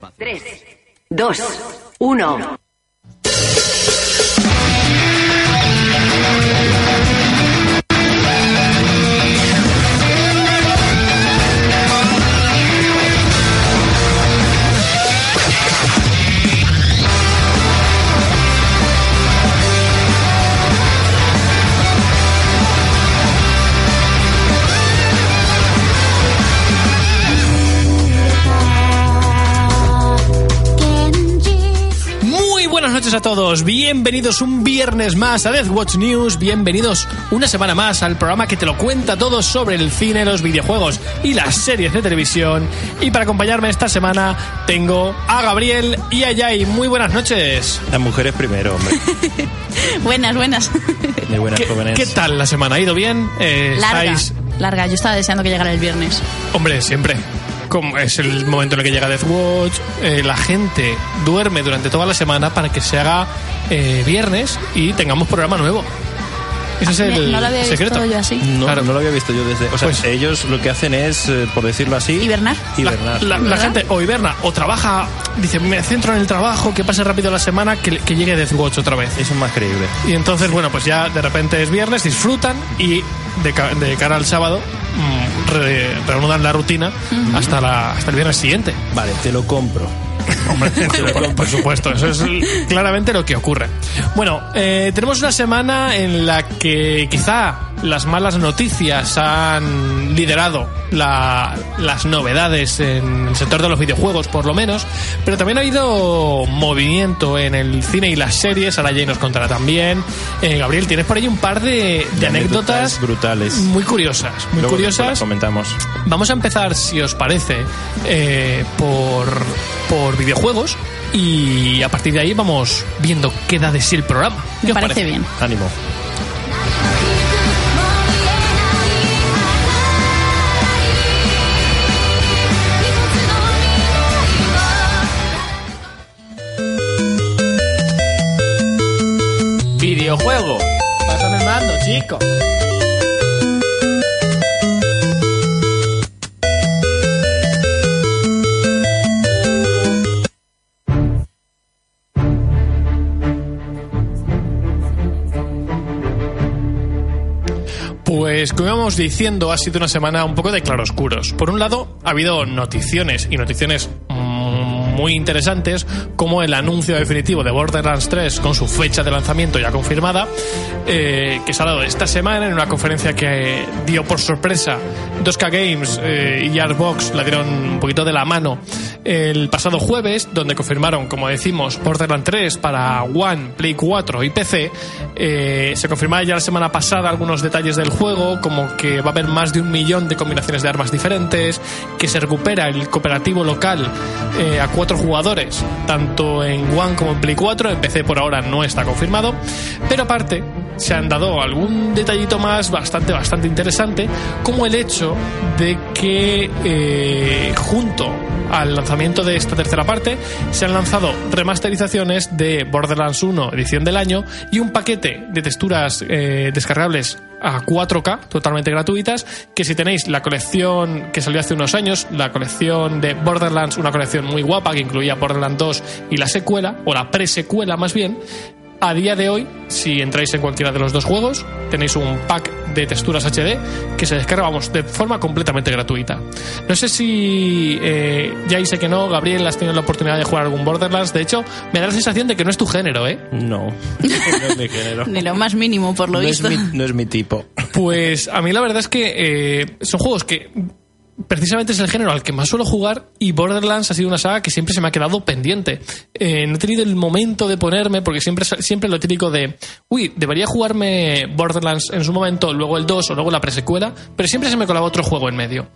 3, 2, 1. Noches a todos, bienvenidos un viernes más a Death Watch News, bienvenidos una semana más al programa que te lo cuenta todo sobre el cine, los videojuegos y las series de televisión. Y para acompañarme esta semana tengo a Gabriel y a Yai. Muy buenas noches. Las mujeres primero, hombre. Buenas, buenas. Muy buenas ¿Qué, jóvenes. qué tal la semana? ¿Ha ido bien? Eh, Larga. estáis- Larga. Yo estaba deseando que llegara el viernes. Hombre, siempre. Como es el momento en el que llega Death Watch, eh, la gente duerme durante toda la semana para que se haga eh, viernes y tengamos programa nuevo. Ese es Me- el no lo había secreto. visto yo así. No, Claro. no lo había visto yo desde. O sea, Pues- ellos lo que hacen es, eh, por decirlo así. Hibernar. Hibernar. La, la- la ¿Verdad? gente o hiberna o trabaja, dice, me centro en el trabajo, que pase rápido la semana, que, que llegue Death Watch otra vez. Eso es más creíble. Y entonces, bueno, pues ya de repente es viernes, disfrutan y de, de cara al sábado mm, re- reanudan la rutina hasta, la, hasta el viernes siguiente. Vale, te lo compro. Hombre, por, por supuesto, eso es claramente lo que ocurre. Bueno, eh, tenemos una semana en la que quizá las malas noticias han liderado la- las novedades en el sector de los videojuegos, por lo menos, pero también ha habido movimiento en el cine y las series. Ahora Jay nos contará también. Eh, Gabriel, tienes por ahí un par de, de anécdotas brutales. muy curiosas, muy Luego curiosas. comentamos. Vamos a empezar, si os parece, eh, por, por videojuegos y a partir de ahí vamos viendo qué da de sí el programa. ¿Qué Me os parece bien. Ánimo. Videojuego. Pásame el mando, chico. Pues como íbamos diciendo, ha sido una semana un poco de claroscuros. Por un lado, ha habido noticiones y noticiones muy interesantes, como el anuncio definitivo de Borderlands 3 con su fecha de lanzamiento ya confirmada, eh, que se ha dado esta semana en una conferencia que dio por sorpresa. 2K Games eh, y Artbox la dieron un poquito de la mano el pasado jueves, donde confirmaron, como decimos, Borderlands 3 para One, Play 4 y PC. Eh, se confirmaron ya la semana pasada algunos detalles del juego, como que va a haber más de un millón de combinaciones de armas diferentes, que se recupera el cooperativo local eh, a cuatro jugadores, tanto en One como en Play 4. En PC por ahora no está confirmado, pero aparte se han dado algún detallito más bastante, bastante interesante, como el hecho de que eh, junto al lanzamiento de esta tercera parte se han lanzado remasterizaciones de Borderlands 1 edición del año y un paquete de texturas eh, descargables a 4K totalmente gratuitas que si tenéis la colección que salió hace unos años la colección de Borderlands una colección muy guapa que incluía Borderlands 2 y la secuela o la presecuela más bien a día de hoy, si entráis en cualquiera de los dos juegos, tenéis un pack de texturas HD que se descarga, vamos, de forma completamente gratuita. No sé si eh, ya sé que no, Gabriel, has tenido la oportunidad de jugar algún Borderlands. De hecho, me da la sensación de que no es tu género, ¿eh? No. no es mi género. Ni lo más mínimo, por lo No es, visto. mi, no es mi tipo. Pues a mí la verdad es que eh, son juegos que precisamente es el género al que más suelo jugar y Borderlands ha sido una saga que siempre se me ha quedado pendiente. Eh, no he tenido el momento de ponerme porque siempre, siempre lo típico de, uy, debería jugarme Borderlands en su momento, luego el 2 o luego la presecuela, pero siempre se me colaba otro juego en medio.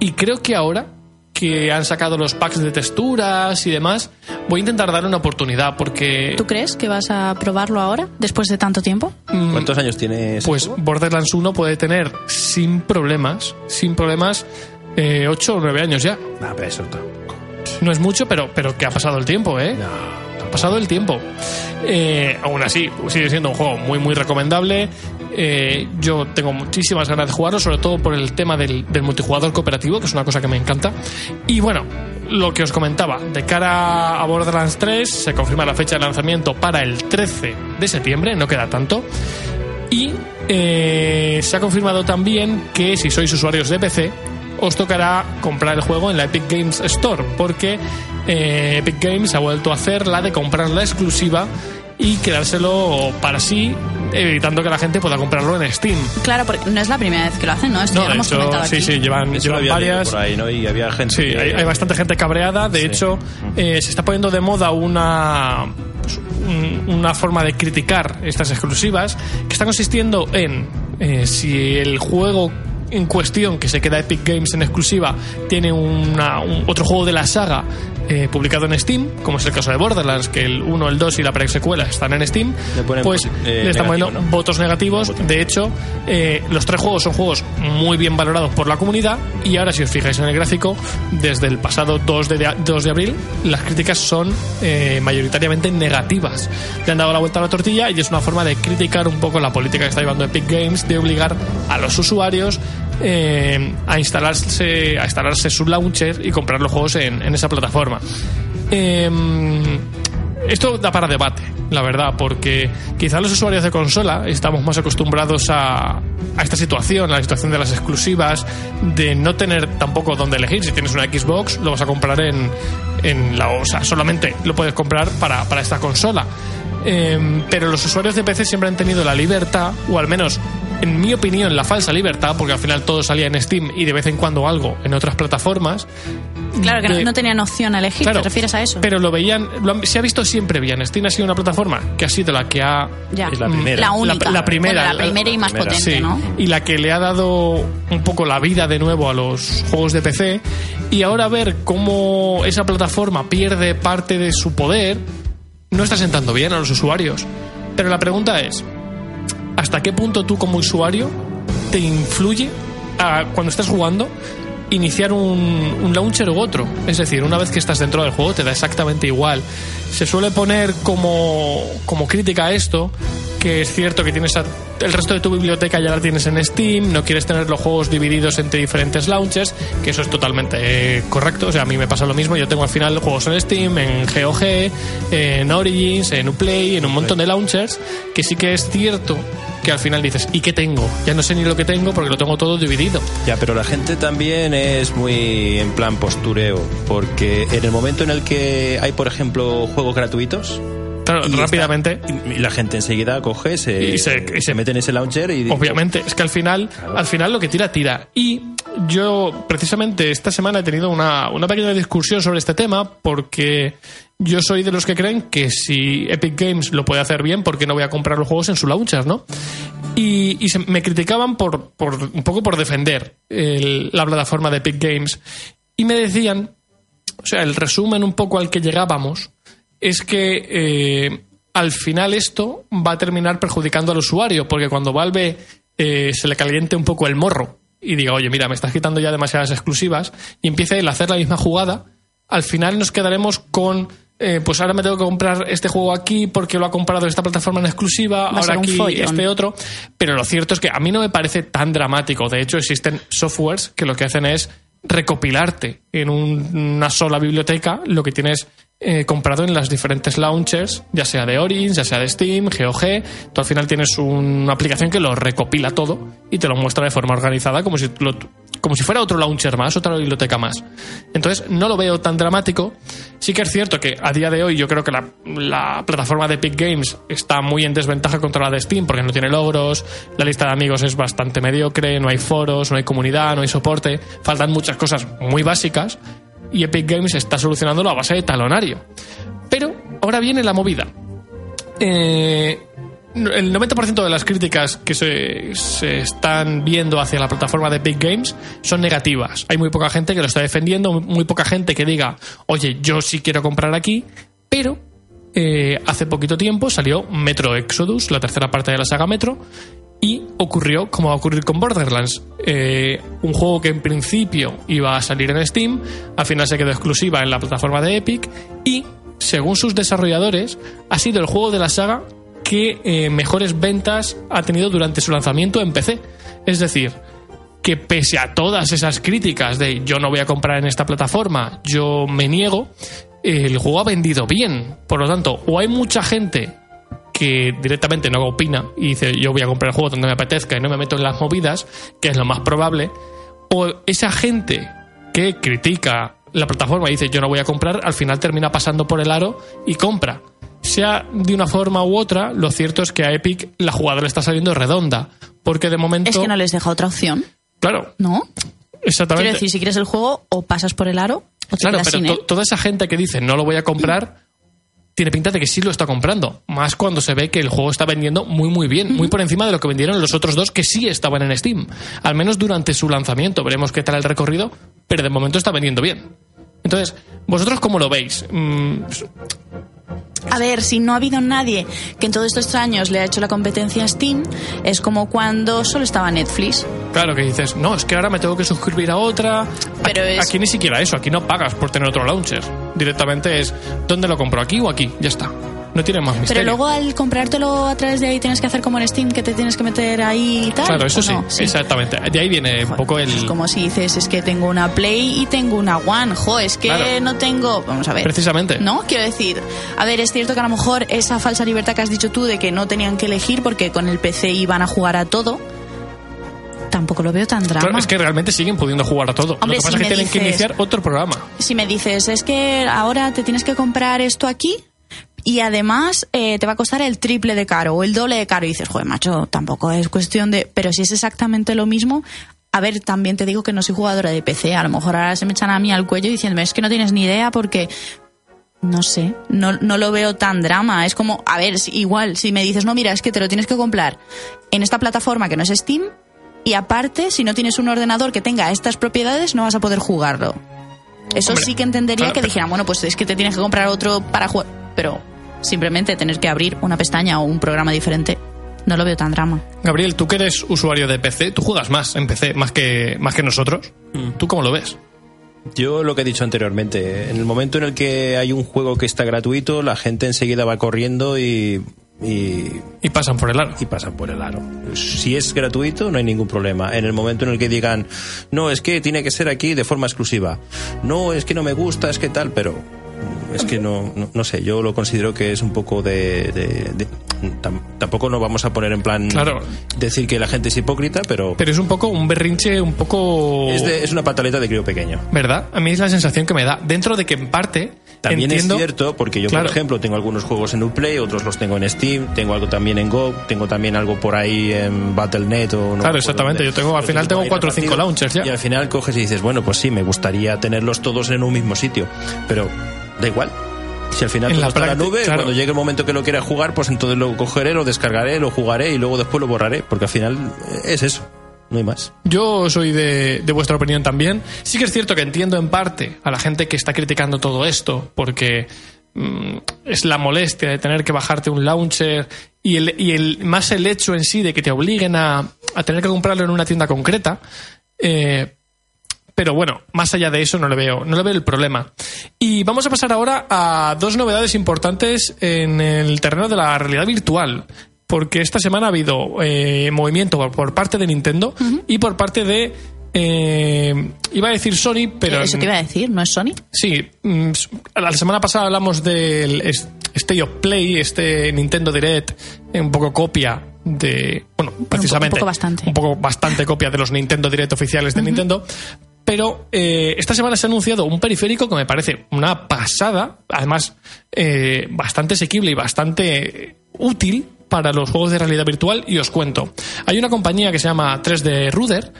Y creo que ahora que han sacado los packs de texturas y demás, voy a intentar darle una oportunidad porque ¿Tú crees que vas a probarlo ahora, después de tanto tiempo? ¿Cuántos años tiene ese pues juego? Borderlands 1 puede tener sin problemas, sin problemas, 8 o 9 años ya. Ah, pero eso No es mucho, pero, pero que ha pasado el tiempo, ¿eh? Ha pasado el tiempo. Eh, aún así, sigue siendo un juego muy, muy recomendable. Eh, yo tengo muchísimas ganas de jugarlo, sobre todo por el tema del, del multijugador cooperativo, que es una cosa que me encanta. Y bueno, lo que os comentaba, de cara a Borderlands 3, se confirma la fecha de lanzamiento para el 13 de septiembre, no queda tanto. Y eh, se ha confirmado también que si sois usuarios de PC, os tocará comprar el juego en la Epic Games Store, porque eh, Epic Games ha vuelto a hacer la de comprar la exclusiva y quedárselo para sí, evitando que la gente pueda comprarlo en Steam. Claro, porque no es la primera vez que lo hacen, ¿no? Esto No, ya lo de hemos hecho, comentado sí, aquí. sí, llevan, llevan varias. por ahí, ¿no? Y había gente Sí, que- hay, hay bastante gente cabreada. De Sí. hecho, eh, se está poniendo de moda una, pues, un- una forma de criticar estas exclusivas que está consistiendo en eh, si el juego en cuestión que se queda Epic Games en exclusiva tiene una- un, otro juego de la saga eh, publicado en Steam, como es el caso de Borderlands, que el 1, el 2 y la presecuela están en Steam, Le pues eh, le están negativo, poniendo ¿no? votos negativos. De hecho, eh, los tres juegos son juegos muy bien valorados por la comunidad y ahora si os fijáis en el gráfico, desde el pasado 2 de, 2 de abril, las críticas son eh, mayoritariamente negativas. Le han dado la vuelta a la tortilla y es una forma de criticar un poco la política que está llevando Epic Games de obligar a los usuarios eh, a instalarse a instalarse su launcher y comprar los juegos en, en esa plataforma. Em, esto da para debate, la verdad, porque quizá los usuarios de consola estamos más acostumbrados a, a esta situación, a la situación de las exclusivas, de no tener tampoco dónde elegir. Si tienes una Xbox, lo vas a comprar en, en la... O sea, solamente lo puedes comprar para, para esta consola. Em, pero los usuarios de PC siempre han tenido la libertad, o al menos, en mi opinión, la falsa libertad, porque al final todo salía en Steam y de vez en cuando algo en otras plataformas. Claro, que no- de- no tenían opción a elegir, Claro, ¿te refieres a eso? Pero lo veían, lo han- se ha visto siempre bien. Steam ha sido una plataforma que ha sido la que ha. Ya. Es la primera. La única. La, la primera. Bueno, la primera y más primera. potente, Sí, ¿no? y la que le ha dado un poco la vida de nuevo a los juegos de PC. Y ahora ver cómo esa plataforma pierde parte de su poder no está sentando bien a los usuarios. Pero la pregunta es, ¿hasta qué punto tú como usuario te influye cuando estás jugando iniciar un, un launcher u otro? Es decir, una vez que estás dentro del juego te da exactamente igual. Se suele poner como, como crítica a esto que es cierto que tienes el resto de tu biblioteca ya la tienes en Steam, no quieres tener los juegos divididos entre diferentes launchers, que eso es totalmente eh, correcto. O sea, a mí me pasa lo mismo. Yo tengo al final juegos en Steam, en GOG, en Origins, en Uplay, en un montón de launchers, que sí que es cierto que al final dices, ¿y qué tengo? Ya no sé ni lo que tengo porque lo tengo todo dividido. Ya, pero la gente también es muy en plan postureo, porque en el momento en el que hay, por ejemplo, juegos gratuitos, Claro, y rápidamente. está- y la gente enseguida coge, se, Y se- y se- mete en ese launcher y Obviamente, es que al final, al final lo que tira, tira. Y yo, precisamente, esta semana he tenido una, una pequeña discusión sobre este tema, porque yo soy de los que creen que si Epic Games lo puede hacer bien, ¿por qué no voy a comprar los juegos en su launcher, no? Y, y se- me criticaban por, por un poco por defender el- la plataforma de Epic Games. Y me decían, o sea, el resumen un poco al que llegábamos es que eh, al final esto va a terminar perjudicando al usuario, porque cuando Valve eh, se le caliente un poco el morro y diga, oye, mira, me estás quitando ya demasiadas exclusivas, y empiece a hacer la misma jugada, al final nos quedaremos con. eh, pues ahora me tengo que comprar este juego aquí porque lo ha comprado esta plataforma en exclusiva, Va ahora aquí follón. este otro. Pero lo cierto es que a mí no me parece tan dramático. De hecho, existen softwares que lo que hacen es recopilarte en un- una sola biblioteca lo que tienes eh, comprado en las diferentes launchers, ya sea de Origins, ya sea de Steam, GOG. Tú al final tienes una aplicación que lo recopila todo y te lo muestra de forma organizada como si, lo- como si fuera otro launcher más, otra biblioteca más. Entonces, no lo veo tan dramático. Sí que es cierto que a día de hoy yo creo que la, la plataforma de Epic Games está muy en desventaja contra la de Steam porque no tiene logros, la lista de amigos es bastante mediocre, no hay foros, no hay comunidad, no hay soporte, faltan muchas cosas muy básicas y Epic Games está solucionándolo a base de talonario. Pero ahora viene la movida. Eh, el 90% de las críticas que se, están viendo hacia la plataforma de Big Games son negativas. Hay muy poca gente que lo está defendiendo, muy poca gente que diga, oye, yo sí quiero comprar aquí, pero eh, hace poquito tiempo salió Metro Exodus, la tercera parte de la saga Metro, y ocurrió como va a ocurrir con Borderlands. Eh, un juego que en principio iba a salir en Steam, al final se quedó exclusiva en la plataforma de Epic y, según sus desarrolladores, ha sido el juego de la saga que eh, mejores ventas ha tenido durante su lanzamiento en PC. Es decir, que pese a todas esas críticas de yo no voy a comprar en esta plataforma, yo me niego, el juego ha vendido bien. Por lo tanto, o hay mucha gente que directamente no opina y dice yo voy a comprar el juego donde me apetezca y no me meto en las movidas, que es lo más probable, o esa gente que critica la plataforma dice yo no voy a comprar, al final termina pasando por el aro y compra. Sea de una forma u otra, lo cierto es que a Epic la jugada le está saliendo redonda, porque de momento... Es que no les deja otra opción, Claro, ¿no? exactamente. Quiero decir, si quieres el juego, o pasas por el aro, o te Claro, pero sin toda esa gente que dice no lo voy a comprar tiene pinta de que sí lo está comprando. Más cuando se ve que el juego está vendiendo muy, muy bien. Muy por encima de lo que vendieron los otros dos que sí estaban en Steam. Al menos durante su lanzamiento. Veremos qué tal el recorrido, pero de momento está vendiendo bien. Entonces, ¿vosotros cómo lo veis? Mm, A ver, si no ha habido nadie que en todos estos años le ha hecho la competencia a Steam, es como cuando solo estaba Netflix. claro que dices, no, es que ahora me tengo que suscribir a otra. Pero aquí, es- aquí ni siquiera eso, aquí no pagas por tener otro launcher. Directamente es, ¿dónde lo compro? ¿Aquí o aquí? Ya está. No tiene más misterio. Pero luego al comprártelo a través de ahí tienes que hacer como en Steam, que te tienes que meter ahí y tal. Claro, eso ¿o sí, no? exactamente. De ahí viene un poco el... Es como si dices, es que tengo una Play y tengo una One. Jo, es que Claro. no tengo. Vamos a ver. Precisamente. No, quiero decir. A ver, es cierto que a lo mejor esa falsa libertad que has dicho tú de que no tenían que elegir porque con el PC iban a jugar a todo. Tampoco lo veo tan drama. Claro, es que realmente siguen pudiendo jugar a todo. Hombre, lo que pasa si es que tienen que iniciar otro programa. si me dices, es que ahora te tienes que comprar esto aquí y además eh, te va a costar el triple de caro o el doble de caro y dices, joder, macho, tampoco es cuestión de... Pero si es exactamente lo mismo... A ver, también te digo que no soy jugadora de PC. A lo mejor ahora se me echan a mí al cuello diciéndome, es que no tienes ni idea porque... No sé, no, no lo veo tan drama. Es como, a ver, igual, si me dices, no, mira, es que te lo tienes que comprar en esta plataforma que no es Steam y aparte, si no tienes un ordenador que tenga estas propiedades, no vas a poder jugarlo. Eso Hombre, sí que entendería claro, que pero- dijeran, bueno, pues es que te tienes que comprar otro para jugar. Pero simplemente tener que abrir una pestaña o un programa diferente, no lo veo tan drama. Gabriel, tú que eres usuario de PC, tú juegas más en PC, más que, más que nosotros. ¿Tú cómo lo ves? Yo lo que he dicho anteriormente, en el momento en el que hay un juego que está gratuito, la gente enseguida va corriendo y, y, Y pasan por el aro. y pasan por el aro. Si es gratuito, no hay ningún problema. En el momento en el que digan, no, es que tiene que ser aquí de forma exclusiva. No, es que no me gusta, es que tal, pero es que no, no, no sé, yo lo considero que es un poco de... de- de- tam- tampoco nos vamos a poner en plan Claro. decir que la gente es hipócrita, pero, Pero es un poco un berrinche, un poco... es, de- es una pataleta de crío pequeño. ¿Verdad? A mí es la sensación que me da. Dentro de que en parte... También entiendo, es cierto, porque yo, Claro. por ejemplo, tengo algunos juegos en Uplay, otros los tengo en Steam, tengo algo también en Go, tengo también algo por ahí en Battle.net o no Claro, exactamente. dónde. Yo tengo- al final tengo cuatro o cinco launchers ya. Y al final coges y dices, bueno, pues sí, me gustaría tenerlos todos en un mismo sitio, pero da igual. Si al final En la está la nube, claro. cuando llegue el momento que lo quiera jugar, pues entonces lo cogeré, lo descargaré, lo jugaré y luego después lo borraré, porque al final eh, es eso, no hay más. Yo soy de, de vuestra opinión también. Sí que es cierto que entiendo en parte a la gente que está criticando todo esto, porque mm, es la molestia de tener que bajarte un launcher y, el, y el, más el hecho en sí de que te obliguen a, a tener que comprarlo en una tienda concreta. Eh, pero bueno, más allá de eso no le veo, no le veo el problema. Y vamos a pasar ahora a dos novedades importantes en el terreno de la realidad virtual. Porque esta semana ha habido eh, movimiento por, parte de Nintendo y por parte de. eh, iba a decir Sony, pero. Eso te iba a decir, ¿no es Sony? Sí, mm, la semana pasada hablamos del State of Play, este Nintendo Direct, eh, un poco copia de. Bueno, precisamente. un poco bastante. Un poco bastante copia de los Nintendo Direct oficiales de Nintendo. Pero eh, esta semana se ha anunciado un periférico que me parece una pasada, además eh, bastante asequible y bastante útil para los juegos de realidad virtual. Y os cuento. Hay una compañía que se llama 3D Ruder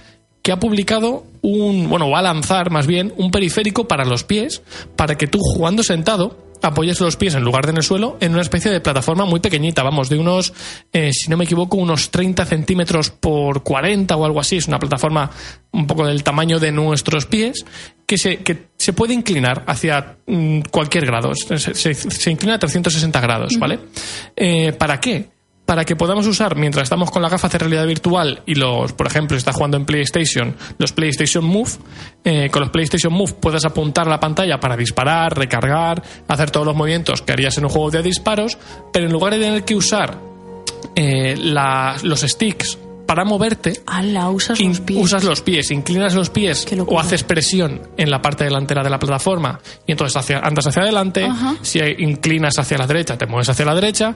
que ha publicado un, bueno, va a lanzar más bien un periférico para los pies, para que tú jugando sentado apoyes los pies en lugar de en el suelo en una especie de plataforma muy pequeñita, vamos, de unos, eh, si no me equivoco, unos 30 centímetros por 40 o algo así. Es una plataforma un poco del tamaño de nuestros pies que se, que se puede inclinar hacia mm, cualquier grado. Se, se- se inclina a 360 grados, ¿vale? Eh, ¿Para qué? Para que podamos usar mientras estamos con la gafas de realidad virtual y los, por ejemplo, si estás jugando en PlayStation, los PlayStation Move, eh, con los PlayStation Move puedes apuntar a la pantalla para disparar, recargar, hacer todos los movimientos que harías en un juego de disparos, pero en lugar de tener que usar eh, la- los sticks para moverte, Ala, usas los pies. usas los pies, inclinas los pies o haces presión en la parte delantera de la plataforma y entonces hacia- andas hacia adelante, Ajá. si inclinas hacia la derecha, te mueves hacia la derecha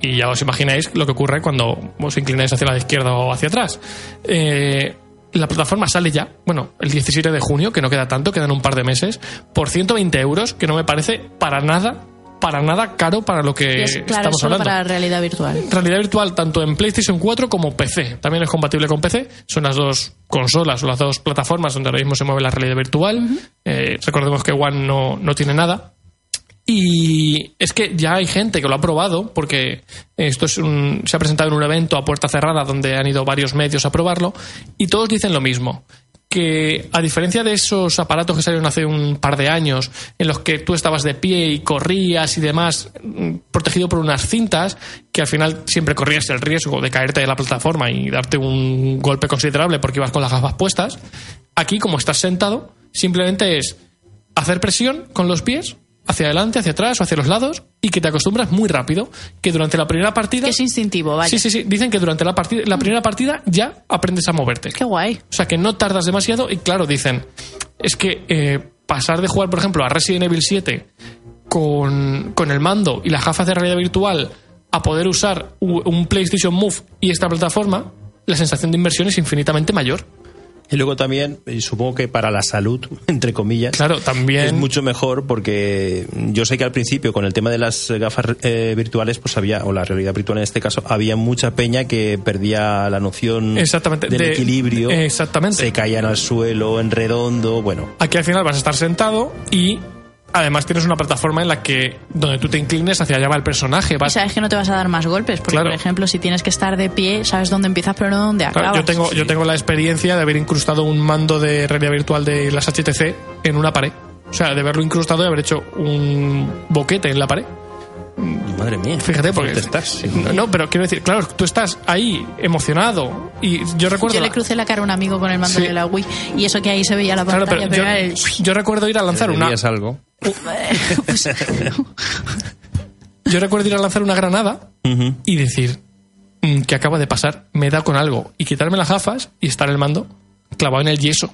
y ya os imagináis lo que ocurre cuando os inclináis hacia la izquierda o hacia atrás. Eh, la plataforma sale ya, bueno, el 17 de junio, que no queda tanto, quedan un par de meses, por 120 euros, que no me parece para nada, para nada caro para lo que es, claro, estamos solo hablando para realidad virtual. realidad virtual tanto en PlayStation 4 como PC. También es compatible con PC. Son las dos consolas o las dos plataformas donde ahora mismo se mueve la realidad virtual. Eh, recordemos que One no, no tiene nada. Y es que ya hay gente que lo ha probado, porque esto es un- se ha presentado en un evento a puerta cerrada donde han ido varios medios a probarlo, y todos dicen lo mismo. Que a diferencia de esos aparatos que salieron hace un par de años, en los que tú estabas de pie y corrías y demás, mm, protegido por unas cintas, que al final siempre corrías el riesgo de caerte de la plataforma y darte un golpe considerable porque ibas con las gafas puestas, aquí como estás sentado, simplemente es hacer presión con los pies hacia adelante, hacia atrás o hacia los lados y que te acostumbras muy rápido, que durante la primera partida... Que es instintivo, vaya. Sí, sí, sí. Dicen que durante la, partida, la primera partida ya aprendes a moverte. Qué guay. O sea, que no tardas demasiado y claro, dicen, es que eh, pasar de jugar, por ejemplo, a Resident Evil 7 con, con el mando y las gafas de realidad virtual a poder usar un PlayStation Move y esta plataforma, la sensación de inversión es infinitamente mayor. Y luego también, y supongo que para la salud, entre comillas, Claro, también... es mucho mejor porque yo sé que al principio con el tema de las gafas eh, virtuales, pues había, o la realidad virtual en este caso, había mucha peña que perdía la noción Exactamente, del de- equilibrio, exactamente. se caían al suelo, en redondo, bueno. Aquí al final vas a estar sentado y además tienes una plataforma en la que donde tú te inclines hacia allá va el personaje. Y sabes que no te vas a dar más golpes, porque Claro. por ejemplo, si tienes que estar de pie, sabes dónde empiezas pero no dónde Claro, acabas. yo tengo yo tengo la experiencia de haber incrustado un mando de realidad virtual de las HTC en una pared. O sea, de haberlo incrustado y haber hecho un boquete en la pared. Madre mía. Fíjate, porque ¿Dónde estás? No, no, pero quiero decir, claro, tú estás ahí emocionado y yo recuerdo Yo le crucé la cara a un amigo con el mando Sí. de la Wii y eso que ahí se veía la Claro, pantalla, pero pero, yo, era el... yo recuerdo ir a lanzar una algo. Pues, yo recuerdo ir a lanzar una granada y decir "Mm, que acaba de pasar, me da con algo y quitarme las gafas y estar el mando clavado en el yeso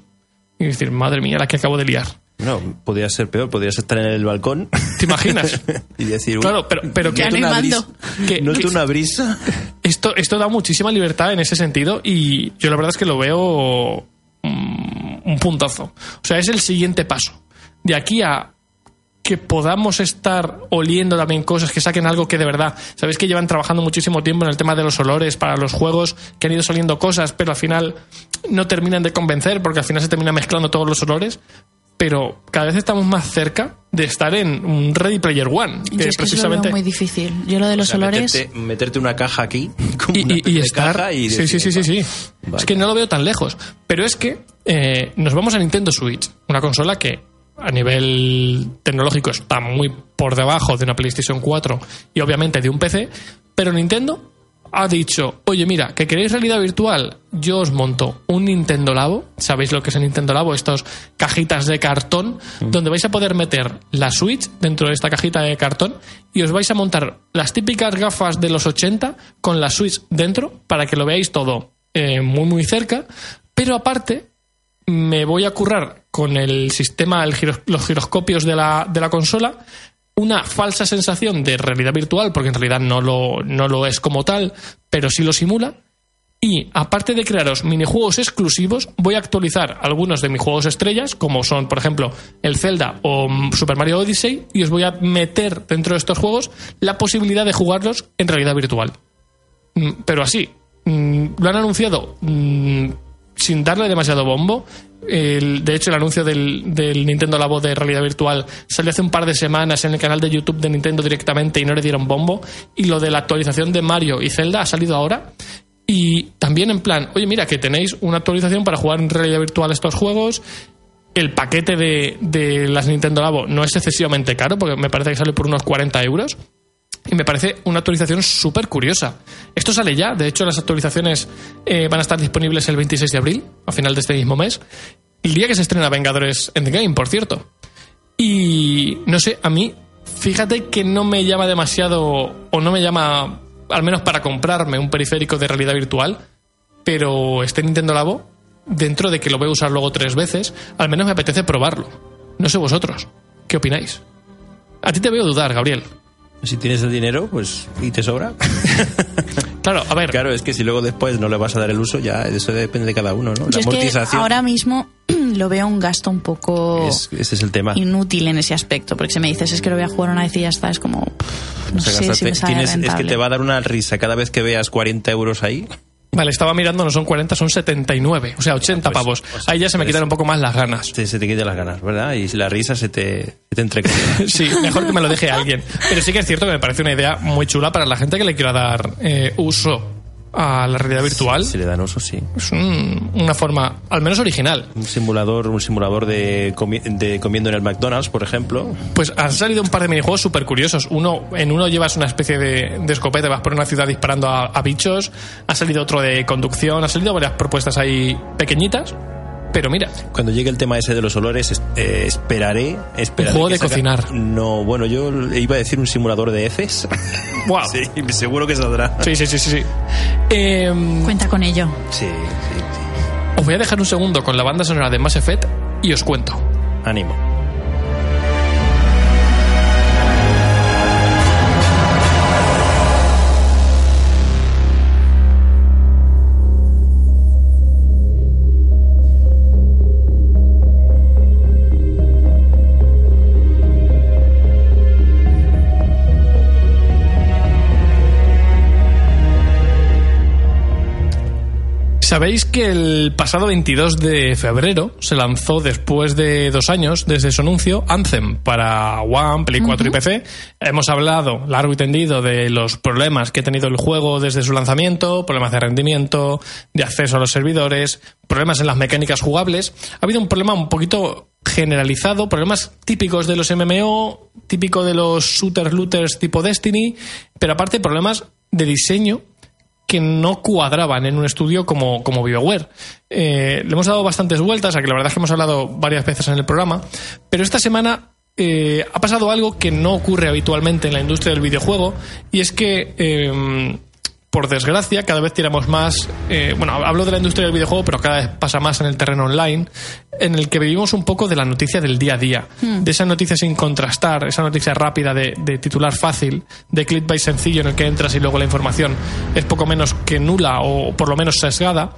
y decir, madre mía, la que acabo de liar. No, podría ser peor, podrías estar en el balcón. ¿Te imaginas? y decir, Claro, pero, pero que no una mando. brisa- Que- ¿Noto que- una brisa? esto, esto da muchísima libertad en ese sentido y yo la verdad es que lo veo mm, un puntazo. O sea, es el siguiente paso. De aquí a que podamos estar oliendo también cosas, que saquen algo que de verdad. Sabéis que llevan trabajando muchísimo tiempo en el tema de los olores para los juegos, que han ido saliendo cosas, pero al final no terminan de convencer porque al final se termina mezclando todos los olores. Pero cada vez estamos más cerca de estar en un Ready Player One, que yo es que eso lo veo precisamente. muy difícil. Yo lo de los O sea, olores... Meterte, meterte una caja aquí, como y, una y- y de estar caja y sí, decir, sí, sí, sí, sí. Vale. Es que no lo veo tan lejos. Pero es que eh, nos vamos a Nintendo Switch, una consola que a nivel tecnológico está muy por debajo de una PlayStation 4 y obviamente de un PC, pero Nintendo ha dicho, oye mira, que queréis realidad virtual, yo os monto un Nintendo Labo, ¿sabéis lo que es el Nintendo Labo? Estas cajitas de cartón donde vais a poder meter la Switch dentro de esta cajita de cartón y os vais a montar las típicas gafas de los 80 con la Switch dentro para que lo veáis todo eh, muy muy cerca, pero aparte me voy a currar con el sistema, los giroscopios de la, de la consola, una falsa sensación de realidad virtual, porque en realidad no lo, no lo es como tal, pero sí lo simula. Y aparte de crearos minijuegos exclusivos, voy a actualizar algunos de mis juegos estrellas, como son, por ejemplo, el Zelda o Super Mario Odyssey, y os voy a meter dentro de estos juegos la posibilidad de jugarlos en realidad virtual. Mm, Pero así, mm, lo han anunciado mm, sin darle demasiado bombo. El- de hecho, el anuncio del, Nintendo Labo de realidad virtual salió hace un par de semanas en el canal de YouTube de Nintendo directamente y no le dieron bombo. Y lo de la actualización de Mario y Zelda ha salido ahora. Y también en plan, oye, mira, que tenéis una actualización para jugar en realidad virtual estos juegos. El paquete de, de las Nintendo Labo no es excesivamente caro, porque me parece que sale por unos 40 euros. Y me parece una actualización súper curiosa. Esto sale ya, de hecho las actualizaciones eh, van a estar disponibles el 26 de abril, a final de este mismo mes. El día que se estrena Vengadores Endgame, por cierto. Y no sé, a mí, fíjate que no me llama demasiado, o no me llama, al menos para comprarme un periférico de realidad virtual, pero este Nintendo Labo, dentro de que lo voy a usar luego tres veces, al menos me apetece probarlo. No sé vosotros, ¿qué opináis? A ti te veo dudar, Gabriel. Si tienes el dinero, pues y te sobra. Claro, a ver, claro, es que si luego después no le vas a dar el uso, ya eso depende de cada uno, ¿no? Yo La es que amortización ahora mismo lo veo un gasto un poco es, ese es el tema. inútil en ese aspecto, porque si me dices es que lo voy a jugar una vez y ya está, es como no O sea, sé si me sale tienes- es que te va a dar una risa cada vez que veas 40 euros ahí. Vale, estaba mirando, no son 40, son 79, o sea, 80 Pues- pavos. pues- Ahí ya se me pues- quitan un poco más las ganas. Se, se te quiten las ganas, ¿verdad? Y la risa se te, se te. Sí, mejor que me lo deje alguien. Pero sí que es cierto que me parece una idea muy chula para la gente que le quiera dar eh, uso a la realidad virtual. Si le dan uso, sí. Es un- una forma, al menos original. Un simulador, un simulador de, comi- de comiendo en el McDonald's, por ejemplo. Pues han salido un par de minijuegos súper curiosos. Uno, en uno llevas una especie de, de escopeta, vas por una ciudad disparando a, a bichos. Ha salido otro de conducción, ha salido varias propuestas ahí pequeñitas. Pero mira, Cuando llegue el tema ese de los olores, es- eh, esperaré, esperaré. Un juego de saca- cocinar. No, bueno, yo iba a decir un simulador de heces. wow. sí, seguro que saldrá. Sí, sí, sí, sí. sí. Em, Cuenta con ello. Sí, sí, sí. os voy a dejar un segundo con la banda sonora de Mass Effect y os cuento. Ánimo. Sabéis que el pasado 22 de febrero se lanzó después de dos años desde su anuncio Anthem para One, Play 4 y PC. Hemos hablado largo y tendido de los problemas que ha tenido el juego desde su lanzamiento, problemas de rendimiento, de acceso a los servidores, problemas en las mecánicas jugables. Ha habido un problema un poquito generalizado, problemas típicos de los MMO, típico de los shooter looters tipo Destiny, pero aparte problemas de diseño que no cuadraban en un estudio como, como BioWare. Eh, le hemos dado bastantes vueltas, a que la verdad es que hemos hablado varias veces en el programa, pero esta semana eh, ha pasado algo que no ocurre habitualmente en la industria del videojuego, y es que, eh, por desgracia, cada vez tiramos más, eh, bueno, hablo de la industria del videojuego, pero cada vez pasa más en el terreno online, en el que vivimos un poco de la noticia del día a día, de esa noticia sin contrastar, esa noticia rápida de, de titular fácil, de clickbait sencillo en el que entras y luego la información es poco menos que nula o por lo menos sesgada.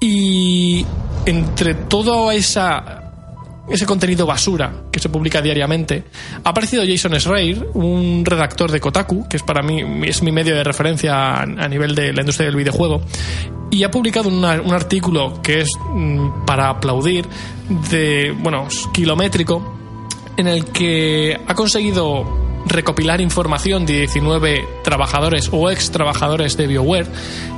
Y entre toda esa ese contenido basura que se publica diariamente, ha aparecido Jason Schreier, un redactor de Kotaku, que es para mí es mi medio de referencia a, nivel de la industria del videojuego, y ha publicado un artículo que es mm, para aplaudir, de, bueno, kilométrico, en el que ha conseguido recopilar información de 19 trabajadores o ex trabajadores de BioWare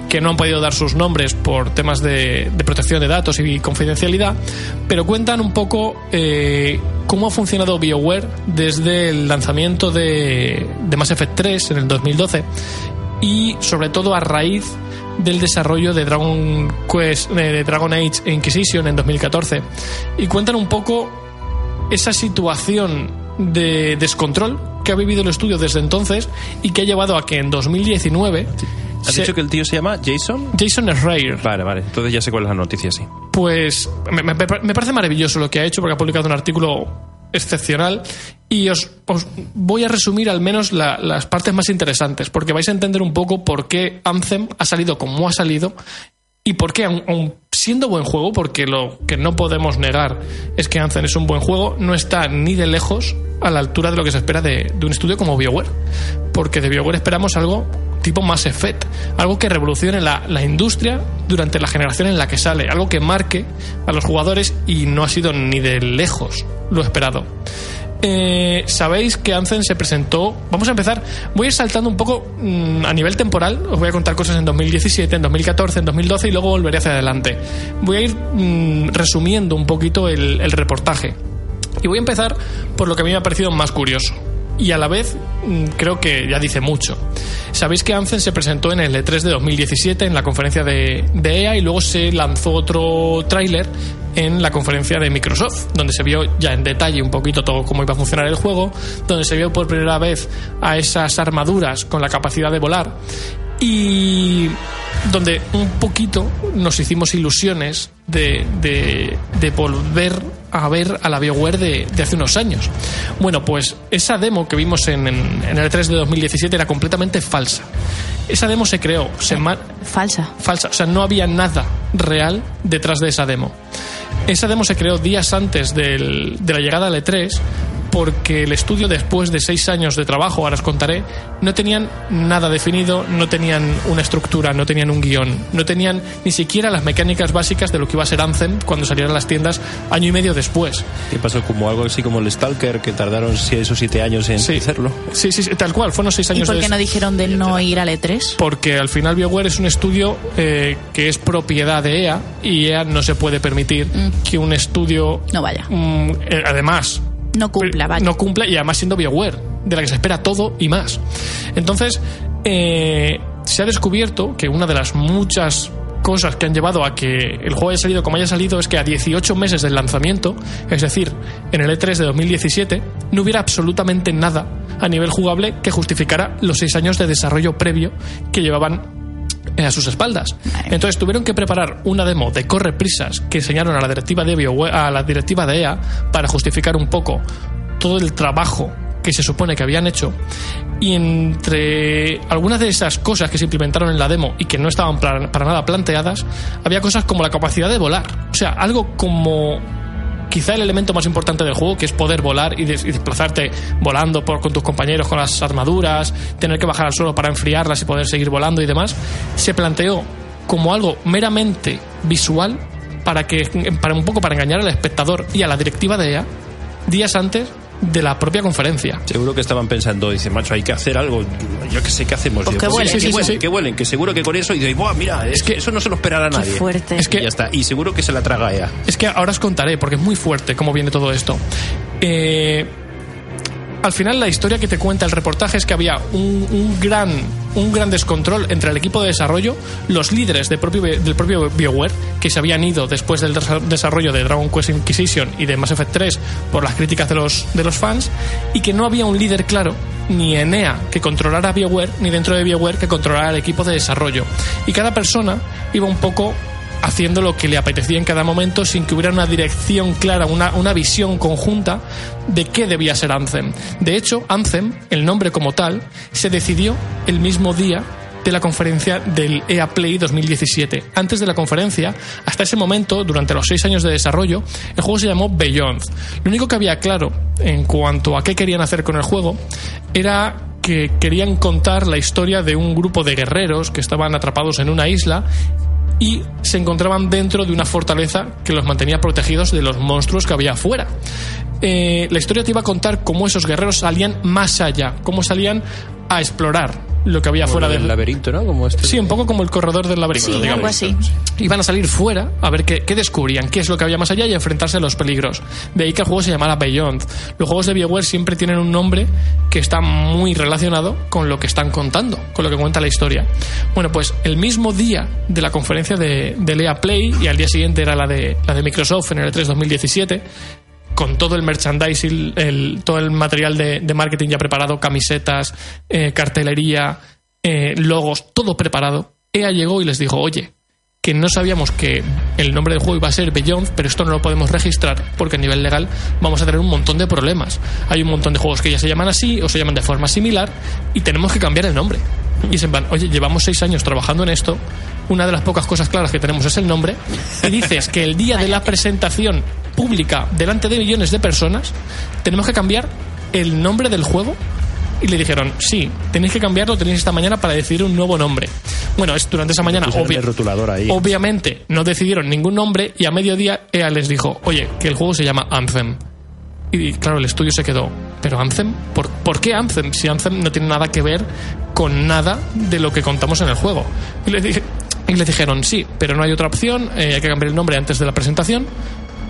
que no han podido dar sus nombres por temas de, de protección de datos y confidencialidad, pero cuentan un poco eh, cómo ha funcionado BioWare desde el lanzamiento de, de Mass Effect 3 en el 2012 y sobre todo a raíz del desarrollo de Dragon Quest, eh, de Dragon Age Inquisition en 2014 y cuentan un poco esa situación de descontrol que ha vivido el estudio desde entonces y que ha llevado a que en 2019 ¿Has se- dicho que el tío se llama Jason? Jason Schreier Vale, vale. Entonces ya sé cuál es la noticia, sí. pues me, me- me parece maravilloso lo que ha hecho porque ha publicado un artículo excepcional y os, os voy a resumir al menos la- las partes más interesantes porque vais a entender un poco por qué Anthem ha salido como ha salido y por qué aun, aun siendo buen juego, porque lo que no podemos negar es que Anthem es un buen juego, no está ni de lejos a la altura de lo que se espera de, de un estudio como BioWare. Porque de BioWare esperamos algo tipo Mass Effect, algo que revolucione la, la, industria durante la generación en la que sale, algo que marque a los jugadores y no ha sido ni de lejos lo esperado. Eh, Sabéis que Anthem se presentó. Vamos a empezar. Voy a ir saltando un poco mmm, a nivel temporal. Os voy a contar cosas en 2017, en 2014, en 2012 y luego volveré hacia adelante. Voy a ir mmm, resumiendo un poquito el, el reportaje. Y voy a empezar por lo que a mí me ha parecido más curioso y a la vez mm, creo que ya dice mucho. Sabéis que Anthem se presentó en el E3 de 2017 en la conferencia de, de EA y luego se lanzó otro tráiler en la conferencia de Microsoft, donde se vio ya en detalle un poquito todo cómo iba a funcionar el juego, donde se vio por primera vez a esas armaduras con la capacidad de volar y donde un poquito nos hicimos ilusiones de, de, de volver a ver a la BioWare de, de, hace unos años. Bueno, pues esa demo que vimos en, en, en el 3 de 2017 era completamente falsa. Esa demo se creó. Se falsa. Falsa. O sea, no había nada real detrás de esa demo. Esa demo se creó días antes del, de la llegada al E3 porque el estudio, después de seis años de trabajo, ahora os contaré, no tenían nada definido, no tenían una estructura, no tenían un guion, no tenían ni siquiera las mecánicas básicas de lo que iba a ser Anthem cuando salieran a las tiendas año y medio después. ¿Qué pasó? Como algo así como el Stalker, que tardaron seis o siete años en sí. hacerlo. Sí, sí, sí, tal cual, fueron seis años. ¿Y por qué de... no dijeron de no ir al E3? Porque al final BioWare es un estudio eh, que es propiedad de EA y EA no se puede permitir mm. que un estudio... No vaya. Mm, eh, además, no cumpla, vaya. No cumpla y además siendo BioWare, de la que se espera todo y más. Entonces, eh, se ha descubierto que una de las muchas cosas que han llevado a que el juego haya salido como haya salido es que a 18 meses del lanzamiento, es decir, en el E3 de 2017, no hubiera absolutamente nada a nivel jugable que justificara los seis años de desarrollo previo que llevaban a sus espaldas. Entonces tuvieron que preparar una demo de corre prisas que enseñaron a la directiva de BioWare, a la directiva de EA para justificar un poco todo el trabajo que se supone que habían hecho. Y entre algunas de esas cosas que se implementaron en la demo y que no estaban para, para nada planteadas había cosas como la capacidad de volar. O sea algo como quizá el elemento más importante del juego, que es poder volar y, des y desplazarte volando por, con tus compañeros con las armaduras, tener que bajar al suelo para enfriarlas y poder seguir volando y demás, se planteó como algo meramente visual para que para un poco para engañar al espectador y a la directiva de EA días antes de la propia conferencia. Seguro que estaban pensando, dice, macho, hay que hacer algo. Yo que sé qué hacemos. Pues que, pues, vuelen, sí, sí, sí, sí, sí. que vuelen, que seguro que con eso, y dice, Buah, mira, es que eso no se lo esperará Qué nadie. fuerte. Es que Y ya está. Y seguro que se la traga ella. Es que ahora os contaré, porque es muy fuerte cómo viene todo esto. Eh, al final la historia que te cuenta el reportaje es que había un, gran, un gran descontrol entre el equipo de desarrollo, los líderes del propio, BioWare, que se habían ido después del desarrollo de Dragon Quest Inquisition y de Mass Effect 3 por las críticas de los, de los fans, y que no había un líder claro, ni en EA que controlara BioWare, ni dentro de BioWare que controlara el equipo de desarrollo. Y cada persona iba un poco haciendo lo que le apetecía en cada momento sin que hubiera una dirección clara, una, una visión conjunta de qué debía ser Anthem. De hecho, Anthem, el nombre como tal, se decidió el mismo día de la conferencia del EA Play 2017. Antes de la conferencia, hasta ese momento, durante los seis años de desarrollo, el juego se llamó Beyond. Lo único que había claro en cuanto a qué querían hacer con el juego era que querían contar la historia de un grupo de guerreros que estaban atrapados en una isla y se encontraban dentro de una fortaleza que los mantenía protegidos de los monstruos que había afuera. Eh, la historia te iba a contar cómo esos guerreros salían más allá, cómo salían a explorar lo que había Como fuera del del laberinto, ¿no? Como este Sí, un poco como el corredor del laberinto, Sí, digamos. algo así. Iban a salir fuera a ver qué, qué, descubrían, qué es lo que había más allá y enfrentarse a los peligros. De ahí que el juego se llamara Beyond. Los juegos de BioWare siempre tienen un nombre que está muy relacionado con lo que están contando, con lo que cuenta la historia. Bueno, pues el mismo día de la conferencia de, de Lea Play y al día siguiente era la de, la de Microsoft en el E3 2017, con todo el merchandising, el, todo el material de, de, marketing ya preparado, camisetas, eh, cartelería, eh, logos, todo preparado, EA llegó y les dijo, oye, que no sabíamos que el nombre del juego iba a ser Beyond, pero esto no lo podemos registrar porque a nivel legal vamos a tener un montón de problemas. Hay un montón de juegos que ya se llaman así o se llaman de forma similar y tenemos que cambiar el nombre. Y es en plan, oye, llevamos seis años trabajando en esto, una de las pocas cosas claras que tenemos es el nombre, y dices que el día de la presentación pública delante de millones de personas, tenemos que cambiar el nombre del juego. Y le dijeron, sí, tenéis que cambiarlo, tenéis esta mañana para decidir un nuevo nombre. Bueno, es durante esa mañana, obvia- ahí. obviamente, no decidieron ningún nombre y a mediodía EA les dijo, oye, que el juego se llama Anthem. Y claro, el estudio se quedó. ¿Pero Anthem? ¿Por, por qué Anthem? Si Anthem no tiene nada que ver con nada de lo que contamos en el juego. Y le, dije- y le dijeron, sí, pero no hay otra opción, eh, hay que cambiar el nombre antes de la presentación.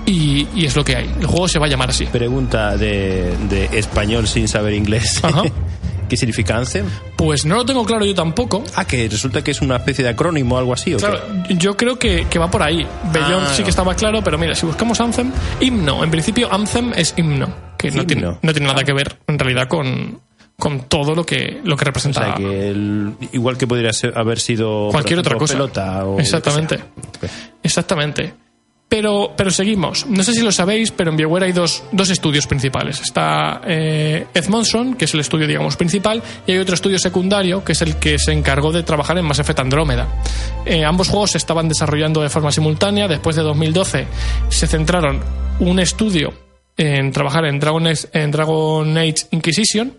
Y, y es lo que hay. El juego se va a llamar así. Pregunta de, de español sin saber inglés. Ajá. ¿Qué significa Anthem? Pues no lo tengo claro yo tampoco. Ah, que resulta que es una especie de acrónimo o algo así. ¿o qué? Claro, yo creo que, que va por ahí. Beyond Ah, sí que estaba claro, pero mira, si buscamos Anthem, himno. En principio, Anthem es himno, que no tiene, no tiene nada que ver en realidad con, con todo lo que, lo que O representa sea, que el- igual que podría ser- haber sido cualquier otra cosa. pelota o Exactamente. Exactamente. Pero, pero seguimos. No sé si lo sabéis, pero en BioWare hay dos, dos estudios principales. Está eh, Edmondson, que es el estudio, digamos, principal, y hay otro estudio secundario, que es el que se encargó de trabajar en Mass Effect Andrómeda. Eh, ambos juegos se estaban desarrollando de forma simultánea. Después de 2012 se centraron un estudio en trabajar en Dragon en Dragon Age Inquisition,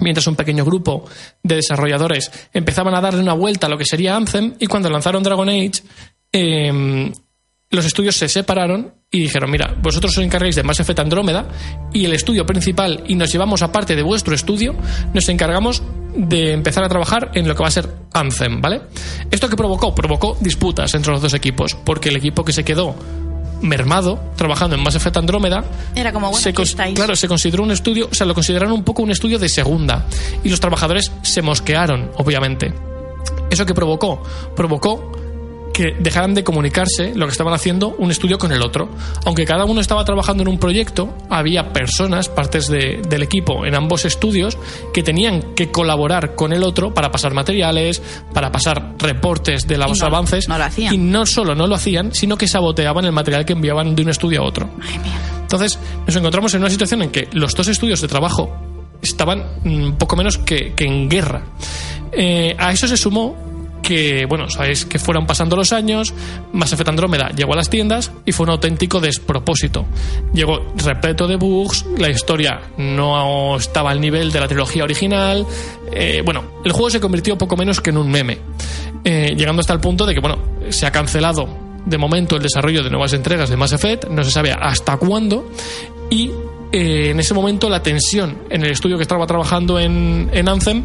mientras un pequeño grupo de desarrolladores empezaban a darle una vuelta a lo que sería Anthem y cuando lanzaron Dragon Age eh, los estudios se separaron y dijeron, mira, vosotros os encargáis de Mass Effect Andrómeda y el estudio principal y nos llevamos aparte de vuestro estudio, nos encargamos de empezar a trabajar en lo que va a ser Anthem, ¿vale? ¿Esto qué provocó? Provocó disputas entre los dos equipos, porque el equipo que se quedó mermado trabajando en Mass Effect Andrómeda Era como, bueno, se estáis. claro, se consideró un estudio, o sea, lo consideraron un poco un estudio de segunda y los trabajadores se mosquearon, obviamente. ¿Eso qué provocó? Provocó que dejaran de comunicarse lo que estaban haciendo un estudio con el otro. Aunque cada uno estaba trabajando en un proyecto, había personas, partes de- del equipo en ambos estudios, que tenían que colaborar con el otro para pasar materiales, para pasar reportes de los no- avances. no lo hacían. Y no solo no lo hacían, sino que saboteaban el material que enviaban de un estudio a otro. Ay. Entonces, nos encontramos en una situación en que los dos estudios de trabajo estaban mm, poco menos que, que en guerra. Eh, a eso se sumó que, bueno, sabéis que fueron pasando los años, Mass Effect Andrómeda llegó a las tiendas y fue un auténtico despropósito. Llegó repleto de bugs, la historia no estaba al nivel de la trilogía original. eh, bueno, el juego se convirtió poco menos que en un meme, eh, llegando hasta el punto de que, bueno, se ha cancelado de momento el desarrollo de nuevas entregas de Mass Effect, no se sabe hasta cuándo, y eh, en ese momento la tensión en el estudio que estaba trabajando en, en Anthem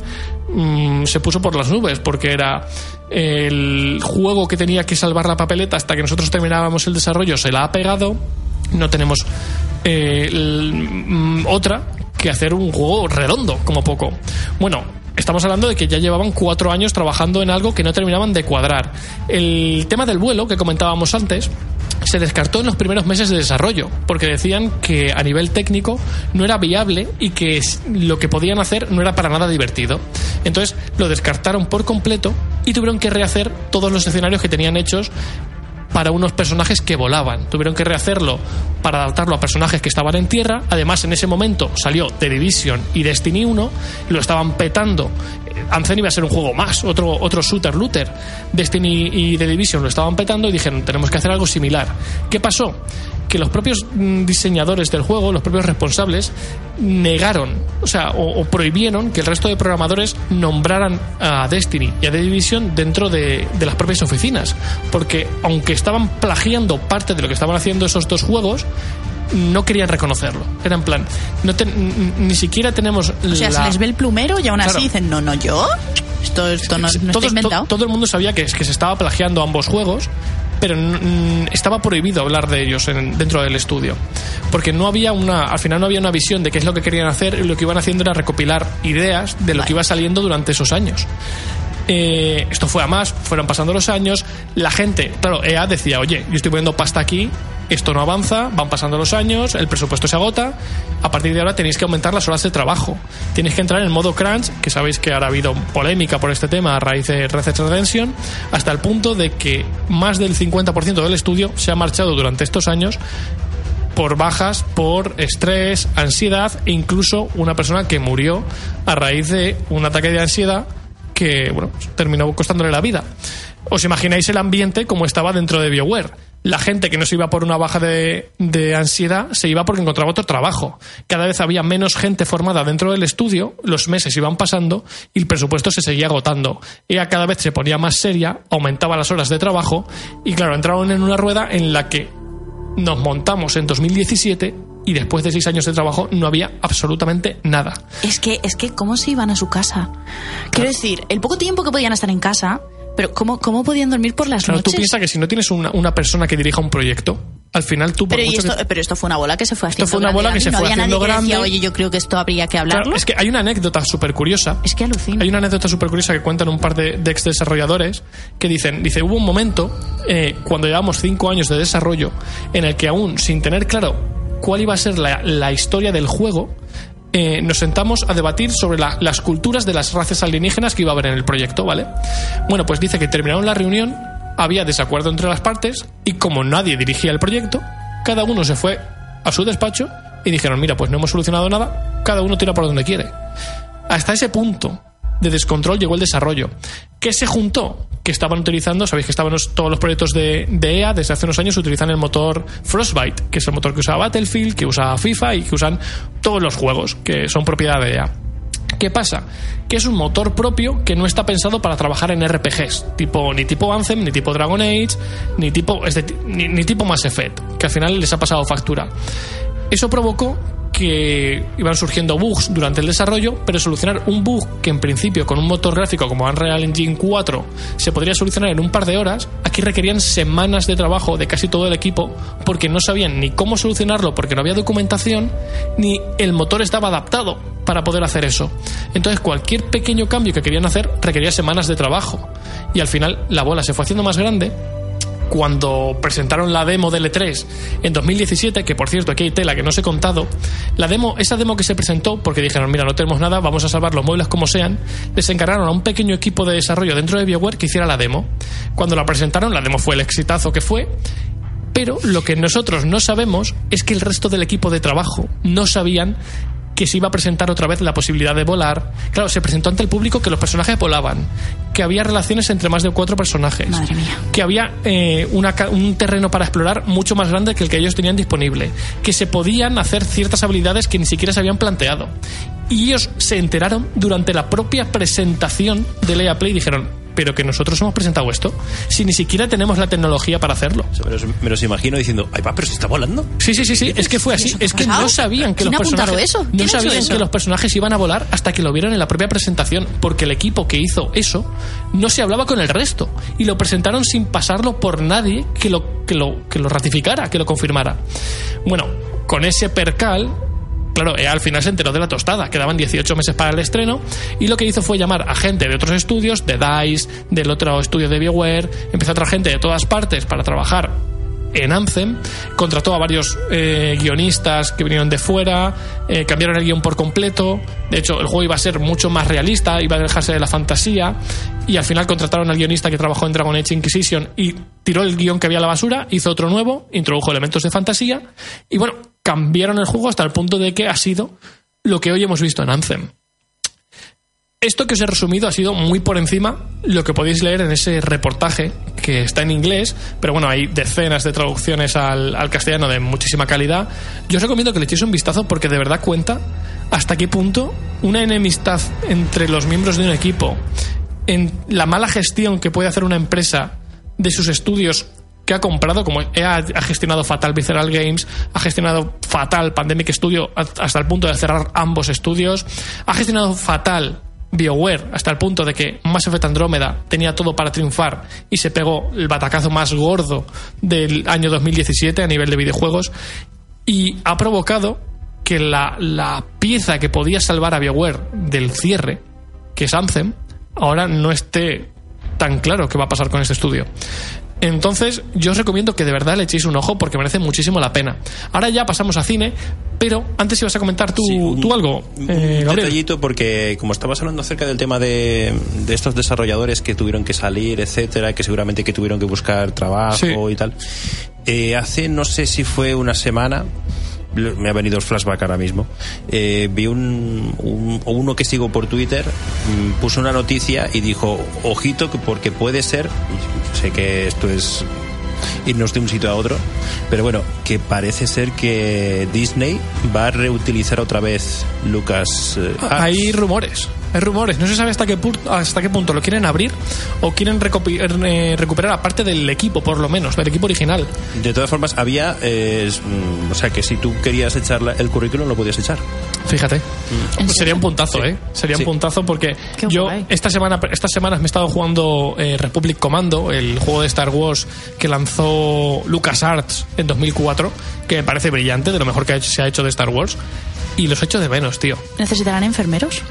mm, se puso por las nubes, porque era el juego que tenía que salvar la papeleta hasta que nosotros terminábamos el desarrollo, se la ha pegado, no tenemos eh, mm, otra que hacer un juego redondo, como poco. Bueno, estamos hablando de que ya llevaban cuatro años trabajando en algo que no terminaban de cuadrar. El tema del vuelo que comentábamos antes se descartó en los primeros meses de desarrollo, porque decían que a nivel técnico no era viable y que lo que podían hacer no era para nada divertido. Entonces lo descartaron por completo y tuvieron que rehacer todos los escenarios que tenían hechos para unos personajes que volaban. Tuvieron que rehacerlo para adaptarlo a personajes que estaban en tierra. Además, en ese momento salió The Division y Destiny 1, lo estaban petando. Eh, Anthem iba a ser un juego más, otro, otro shooter looter. Destiny y The Division lo estaban petando y dijeron, tenemos que hacer algo similar. ¿Qué pasó? Que los propios mm, diseñadores del juego, los propios responsables, negaron, o sea, o, o prohibieron que el resto de programadores nombraran a Destiny y a The Division dentro de, de las propias oficinas. Porque aunque estaban plagiando parte de lo que estaban haciendo esos dos juegos, no querían reconocerlo. Era en plan, no te- ni siquiera tenemos O sea, la... se les ve el plumero y aún así Claro. dicen, no, no, yo. Esto, esto no, no está Todo- inventado. to- todo el mundo sabía que, que se estaba plagiando ambos juegos, pero estaba prohibido hablar de ellos en- dentro del estudio. Porque no había una, al final no había una visión de qué es lo que querían hacer y lo que iban haciendo era recopilar ideas de lo que iba saliendo durante esos años. Eh, esto fue a más, fueron pasando los años, la gente, claro, EA decía, oye, yo estoy poniendo pasta aquí, esto no avanza, van pasando los años, el presupuesto se agota, a partir de ahora tenéis que aumentar las horas de trabajo, tenéis que entrar en modo crunch, que sabéis que ahora ha habido polémica por este tema a raíz de Red Dead Redemption, hasta el punto de que más del 50% del estudio se ha marchado durante estos años por bajas, por estrés, ansiedad e incluso una persona que murió a raíz de un ataque de ansiedad que bueno, terminó costándole la vida. ¿Os imagináis el ambiente como estaba dentro de BioWare? La gente que no se iba por una baja de, de, ansiedad se iba porque encontraba otro trabajo. Cada vez había menos gente formada dentro del estudio, los meses iban pasando y el presupuesto se seguía agotando. Ella cada vez se ponía más seria, aumentaba las horas de trabajo y claro, entraron en una rueda en la que nos montamos en 2017 y después de seis años de trabajo no había absolutamente nada. Es que, es que, ¿cómo se iban a su casa? Quiero decir, el poco tiempo que podían estar en casa, pero ¿cómo, cómo podían dormir por las Claro, noches? tú piensas que si no tienes una, una persona que dirija un proyecto, al final tú pero, y mucho esto, que- pero esto fue una bola que se fue haciendo fue una grande, bola que se no fue haciendo nadie decía, grande. oye, yo creo que esto habría que hablarlo. Claro, es que hay una anécdota súper curiosa. Es que alucina. Hay una anécdota súper curiosa que cuentan un par de, de ex desarrolladores que dicen, dice, hubo un momento eh, cuando llevamos cinco años de desarrollo en el que aún sin tener claro cuál iba a ser la, historia del juego, eh, nos sentamos a debatir sobre la- las culturas de las razas alienígenas que iba a haber en el proyecto, ¿vale? Bueno, pues dice que terminaron la reunión, había desacuerdo entre las partes y como nadie dirigía el proyecto, cada uno se fue a su despacho y dijeron, mira, pues no hemos solucionado nada, cada uno tira por donde quiere. Hasta ese punto de descontrol llegó el desarrollo. ¿Qué se juntó? Que estaban utilizando, sabéis que estaban todos los proyectos de, EA desde hace unos años utilizan el motor Frostbite, que es el motor que usa Battlefield, que usa FIFA y que usan todos los juegos que son propiedad de EA. ¿Qué pasa? Que es un motor propio que no está pensado para trabajar en RPGs, tipo, ni tipo Anthem, ni tipo Dragon Age, ni tipo, ni tipo Mass Effect, que al final les ha pasado factura. Eso provocó que iban surgiendo bugs durante el desarrollo, pero solucionar un bug que en principio con un motor gráfico como Unreal Engine 4 se podría solucionar en un par de horas, aquí requerían semanas de trabajo de casi todo el equipo porque no sabían ni cómo solucionarlo porque no había documentación, ni el motor estaba adaptado para poder hacer eso. Entonces cualquier pequeño cambio que querían hacer requería semanas de trabajo y al final la bola se fue haciendo más grande cuando presentaron la demo del E3 en 2017, que por cierto aquí hay tela que no os he contado, la demo, esa demo que se presentó, porque dijeron, mira, no tenemos nada, vamos a salvar los muebles como sean, les encargaron a un pequeño equipo de desarrollo dentro de BioWare que hiciera la demo. Cuando la presentaron, la demo fue el exitazo que fue, pero lo que nosotros no sabemos es que el resto del equipo de trabajo no sabían que se iba a presentar otra vez la posibilidad de volar. Claro, se presentó ante el público que los personajes volaban, que había relaciones entre más de cuatro personajes, Madre mía. que había eh, una un terreno para explorar mucho más grande que el que ellos tenían disponible, que se podían hacer ciertas habilidades que ni siquiera se habían planteado. Y ellos se enteraron durante la propia presentación de Lea Play y dijeron, pero que nosotros hemos presentado esto, si ni siquiera tenemos la tecnología para hacerlo. Me, los, me los imagino diciendo, ay, va, pero si está volando. Sí, sí, sí, sí, es que fue así. ¿Eso qué Es que no sabían que ¿Quién los personajes eso? no ¿Quién ha hecho sabían eso? que los personajes iban a volar hasta que lo vieron en la propia presentación, porque el equipo que hizo eso no se hablaba con el resto y lo presentaron sin pasarlo por nadie que lo que lo que lo ratificara, que lo confirmara. Bueno, con ese percal Claro, al final se enteró de la tostada. Quedaban 18 meses para el estreno y lo que hizo fue llamar a gente de otros estudios, de DICE, del otro estudio de BioWare, empezó a traer gente de todas partes para trabajar en Anthem, contrató a varios eh, guionistas que vinieron de fuera, eh, cambiaron el guion por completo, de hecho el juego iba a ser mucho más realista, iba a dejarse de la fantasía. Y al final contrataron al guionista que trabajó en Dragon Age Inquisition y tiró el guion que había a la basura, hizo otro nuevo, introdujo elementos de fantasía. Y bueno, cambiaron el juego hasta el punto de que ha sido lo que hoy hemos visto en Anthem. Esto que os he resumido ha sido muy por encima lo que podéis leer en ese reportaje que está en inglés, pero bueno, hay decenas de traducciones al, al castellano de muchísima calidad. Yo os recomiendo que le echéis un vistazo porque de verdad cuenta hasta qué punto una enemistad entre los miembros de un equipo, en la mala gestión que puede hacer una empresa de sus estudios que ha comprado, como EA ha gestionado fatal Visceral Games, ha gestionado fatal Pandemic Studio hasta el punto de cerrar ambos estudios, ha gestionado fatal BioWare hasta el punto de que Mass Effect Andrómeda tenía todo para triunfar y se pegó el batacazo más gordo del año 2017 a nivel de videojuegos y ha provocado que la, la pieza que podía salvar a BioWare del cierre, que es Anthem, ahora no esté tan claro qué va a pasar con este estudio. Entonces, yo os recomiendo que de verdad le echéis un ojo porque merece muchísimo la pena. Ahora ya pasamos a cine, pero antes ibas a comentar tú, Sí, un- tú algo, un eh, Gabriel. detallito porque como estabas hablando acerca del tema de, de estos desarrolladores que tuvieron que salir, etcétera, que seguramente que tuvieron que buscar trabajo Sí. y tal. eh, hace no sé si fue una semana me ha venido el flashback ahora mismo. Eh, vi un, un- uno que sigo por Twitter, mm, puso una noticia y dijo, ojito, que porque puede ser, sé que esto es irnos de un sitio a otro, pero bueno, que parece ser que Disney va a reutilizar otra vez Lucas. eh. Hay rumores, hay rumores. No se sabe hasta qué, pu- hasta qué punto lo quieren abrir o quieren eh, recuperar aparte del equipo, por lo menos, del equipo original. De todas formas, había, eh, es, mm, o sea, que si tú querías echar la- el currículum, lo podías echar. Fíjate. ¿En Pues sería un puntazo, ¿eh? Sería Sí. un puntazo porque Qué yo guay. esta semana, estas semanas me he estado jugando eh, Republic Commando, el juego de Star Wars que lanzó LucasArts en 2004, que me parece brillante, de lo mejor que hecho- se ha hecho de Star Wars. Y los echo de menos, tío. ¿Necesitarán enfermeros?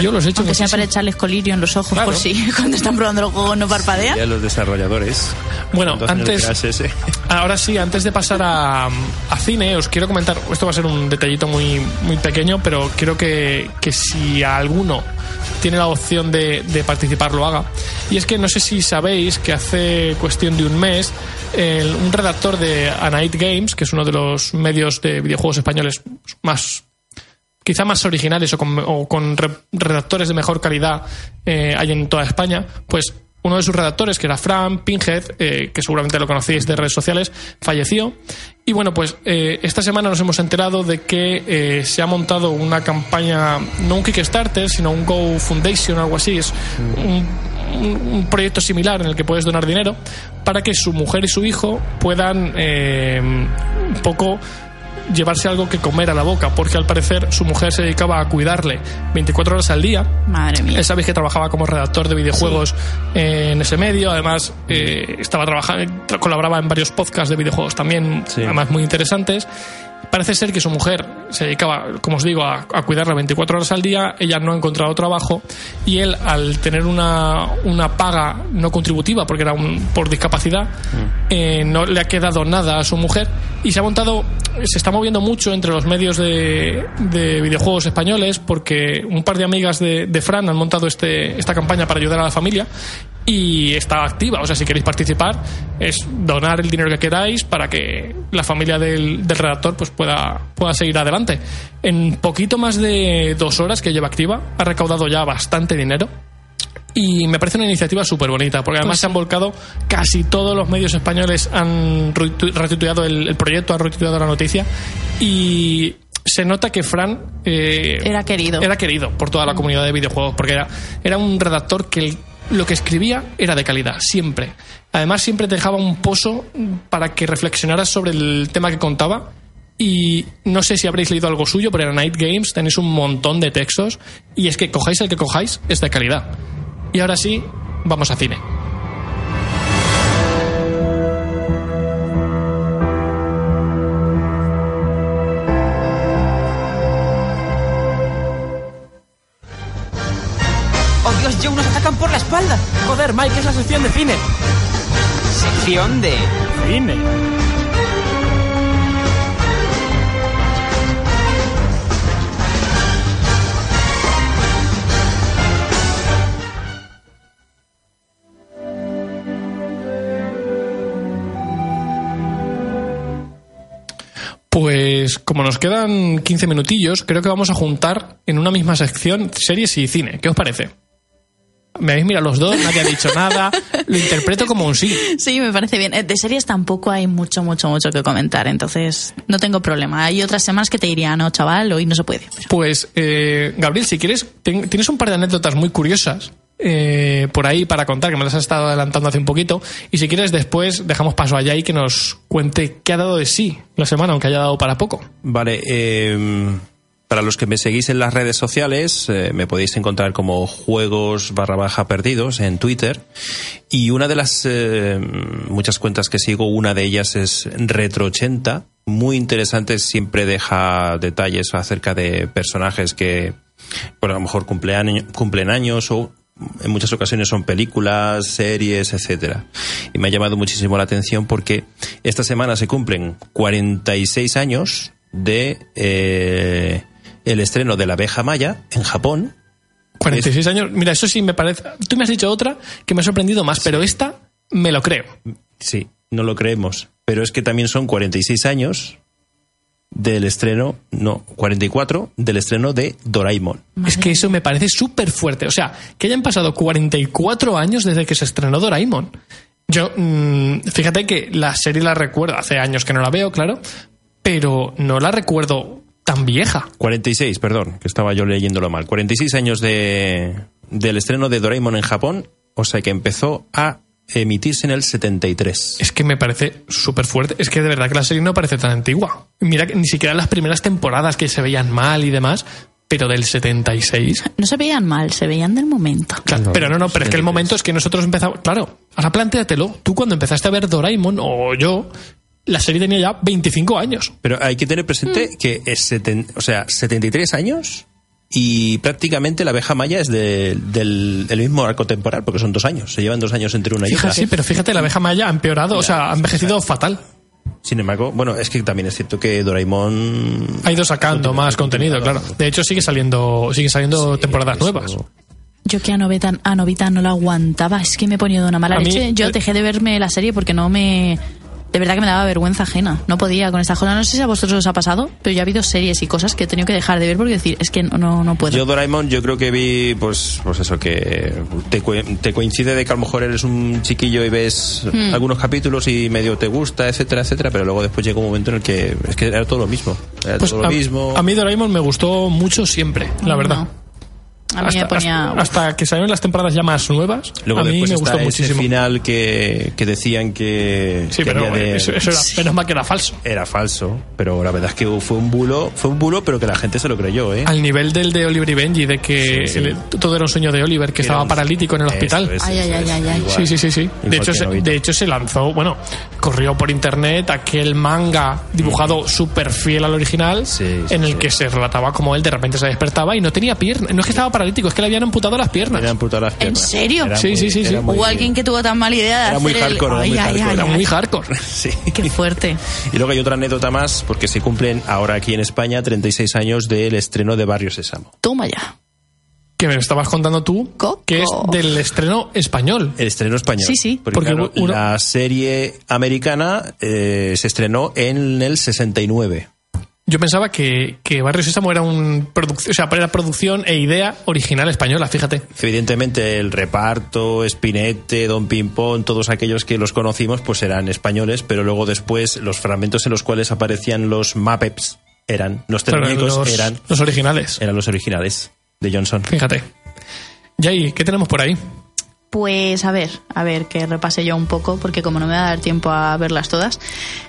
Yo los he hecho Aunque sea para muchísimo. echarles colirio en los ojos Claro. por si cuando están probando los juegos no parpadean. Ya los desarrolladores. Bueno, antes-. Ahora sí, antes de pasar a, a cine, os quiero comentar, esto va a ser un detallito muy, muy pequeño, pero quiero que, que si alguno tiene la opción de, de participar lo haga. Y es que no sé si sabéis que hace cuestión de un mes, el- un redactor de A Night Games, que es uno de los medios de videojuegos españoles más quizá más originales o con, o con re- redactores de mejor calidad eh, hay en toda España, pues uno de sus redactores, que era Fran Pinhead, eh, que seguramente lo conocéis de redes sociales, falleció. Y bueno, pues eh, esta semana nos hemos enterado de que eh, se ha montado una campaña, no un Kickstarter, sino un Go Foundation o algo así. Es un, un- proyecto similar en el que puedes donar dinero para que su mujer y su hijo puedan un poco llevarse algo que comer a la boca, porque al parecer su mujer se dedicaba a cuidarle 24 horas al día. Madre mía. Él sabéis que trabajaba como redactor de videojuegos en ese medio, además eh, estaba trabajando, tra- colaboraba en varios podcasts de videojuegos también, Sí. además muy interesantes. Parece ser que su mujer se dedicaba, como os digo, a, a cuidarla 24 horas al día, ella no ha encontrado trabajo y él, al tener una, una paga no contributiva, porque era un, por discapacidad, eh, no le ha quedado nada a su mujer y se ha montado, se está moviendo mucho entre los medios de, de videojuegos españoles porque un par de amigas de, de Fran han montado este, esta campaña para ayudar a la familia y está activa. O sea, si queréis participar, es donar el dinero que queráis para que la familia del, del redactor pues pueda, pueda seguir adelante. En poquito más de dos horas que lleva activa, ha recaudado ya bastante dinero. Y me parece una iniciativa súper bonita, porque además Pues se han volcado, casi todos los medios españoles han retu- retuiteado el, el proyecto, han retuiteado la noticia, y se nota que Fran eh, Era querido. era querido por toda la comunidad de videojuegos, porque era, era un redactor que el- lo que escribía era de calidad, siempre. Además, siempre dejaba un pozo para que reflexionaras sobre el tema que contaba. Y no sé si habréis leído algo suyo, pero en Night Games tenéis un montón de textos. Y es que cojáis el que cojáis, es de calidad. Y ahora sí, vamos a cine. Por la espalda! Joder, Mike, es la sección de cine. Sección de... Cine. Pues como nos quedan 15 minutillos, creo que vamos a juntar en una misma sección series y cine. ¿Qué os parece? Me habéis mirado los dos, nadie ha dicho nada. Lo interpreto como un sí. Sí, me parece bien. Eh, De series tampoco hay mucho, mucho, mucho que comentar, entonces no tengo problema. Hay otras semanas que te dirían, no, chaval, hoy no se puede. Pero- Pues, eh, Gabriel, si quieres, ten- tienes un par de anécdotas muy curiosas eh, por ahí para contar, que me las has estado adelantando hace un poquito. Y si quieres, después dejamos paso allá y que nos cuente qué ha dado de sí la semana, aunque haya dado para poco. Vale, eh, para los que me seguís en las redes sociales, eh, me podéis encontrar como juegos barra baja perdidos en Twitter. Y una de las eh, muchas cuentas que sigo, una de ellas es Retro80. Muy interesante, siempre deja detalles acerca de personajes que, por a lo mejor cumpleaños, cumplen años o en muchas ocasiones son películas, series, etcétera. Y me ha llamado muchísimo la atención porque esta semana se cumplen 46 años de eh, el estreno de La abeja maya en Japón. 46 años. Mira, eso sí me parece. Tú me has dicho otra que me ha sorprendido más, pero esta me lo creo. Sí, no lo creemos, pero es que también son 46 años del estreno, no, 44 del estreno de Doraemon. Es que eso me parece súper fuerte. O sea, que hayan pasado 44 años desde que se estrenó Doraemon. Yo, mm, fíjate que la serie la recuerdo, hace años que no la veo, claro, pero no la recuerdo tan vieja. 46, perdón, que estaba yo leyéndolo mal. 46 años de, del estreno de Doraemon en Japón, o sea que empezó a emitirse en el 73. Es que me parece súper fuerte. Es que de verdad que la serie no parece tan antigua. Mira que ni siquiera las primeras temporadas que se veían mal y demás, pero del 76. No se veían mal, se veían del momento. Claro, pero no, no, pero es que el momento es que nosotros empezamos. Claro, ahora plantéatelo. Tú cuando empezaste a ver Doraemon, o yo, la serie tenía ya 25 años. Pero hay que tener presente que es seten- o sea, 73 años y prácticamente la abeja maya es de- del, del mismo arco temporal, porque son dos años, se llevan dos años entre una y otra. Sí, pero fíjate, la abeja maya ha empeorado, o sea, ha envejecido fatal. Sin embargo, bueno, es que también es cierto que Doraemon Ha ido sacando más contenido, claro. De hecho, sigue saliendo, siguen saliendo temporadas eso- nuevas. Yo que a Novita, a Novita no la aguantaba, es que me ponía de una mala A mí, leche. Yo eh, dejé de verme la serie porque no me... De verdad que me daba vergüenza ajena. No podía con estas cosas. No sé si a vosotros os ha pasado, pero yo ha habido series y cosas que he tenido que dejar de ver porque decir, es que no, no, no puedo. Yo Doraemon yo creo que vi pues pues eso que te, te coincide de que a lo mejor eres un chiquillo y ves Hmm. algunos capítulos y medio te gusta, etcétera, etcétera, pero luego después llega un momento en el que es que era todo lo mismo, era Pues todo a, lo mismo. a mí Doraemon me gustó mucho siempre, la verdad. No. A mí hasta, me ponía... hasta- hasta que salieron las temporadas ya más nuevas, Luego a mí me gustó ese muchísimo. final que, que decían que, Sí, que pero había de- eso, eso era, menos mal que era falso. era falso, pero la verdad es que fue un bulo, fue un bulo, pero que la gente se lo creyó, ¿eh? Al nivel del de Oliver y Benji, de que Sí, sí. el- todo era un sueño de Oliver, que Era estaba un- paralítico en el Eso hospital. Ay, eso ay, ay, ay, ay. Sí, sí, sí, sí. De hecho, se, de hecho, se lanzó, bueno, corrió por internet aquel manga dibujado súper fiel al original, Sí, sí, en el sí. que se relataba como él de repente se despertaba y no tenía piernas. No es que estaba paralítico, es que le habían amputado las piernas. Le han amputado las piernas. serio? Era Sí, muy- sí, sí, sí. muy- Hubo alguien que tuvo tan mala idea de Era muy hacer el- hardcore, era Ay, muy ay, hardcore. ay, Era ay. muy hardcore. Sí. Qué fuerte. Y luego hay otra anécdota más, porque se cumplen ahora aquí en España 36 años del estreno de Barrio Sésamo. Toma ya. Que me lo estabas contando tú, Coco. que es del estreno español. El estreno español. Sí, sí. Porque, Porque claro, uno- la serie americana eh, se estrenó en el 69. Yo pensaba que, que Barrio Sésamo era un producción, o sea, era producción e idea original española, fíjate. Evidentemente el reparto, Spinette, Don Pimpón, todos aquellos que los conocimos pues eran españoles, pero luego después los fragmentos en los cuales aparecían los Muppets eran, los técnicos los, eran, los originales. eran los originales de Johnson. Fíjate. Jay, ¿qué tenemos por ahí? Pues a ver, a ver, que repase yo un poco, porque como no me va a dar tiempo a verlas todas.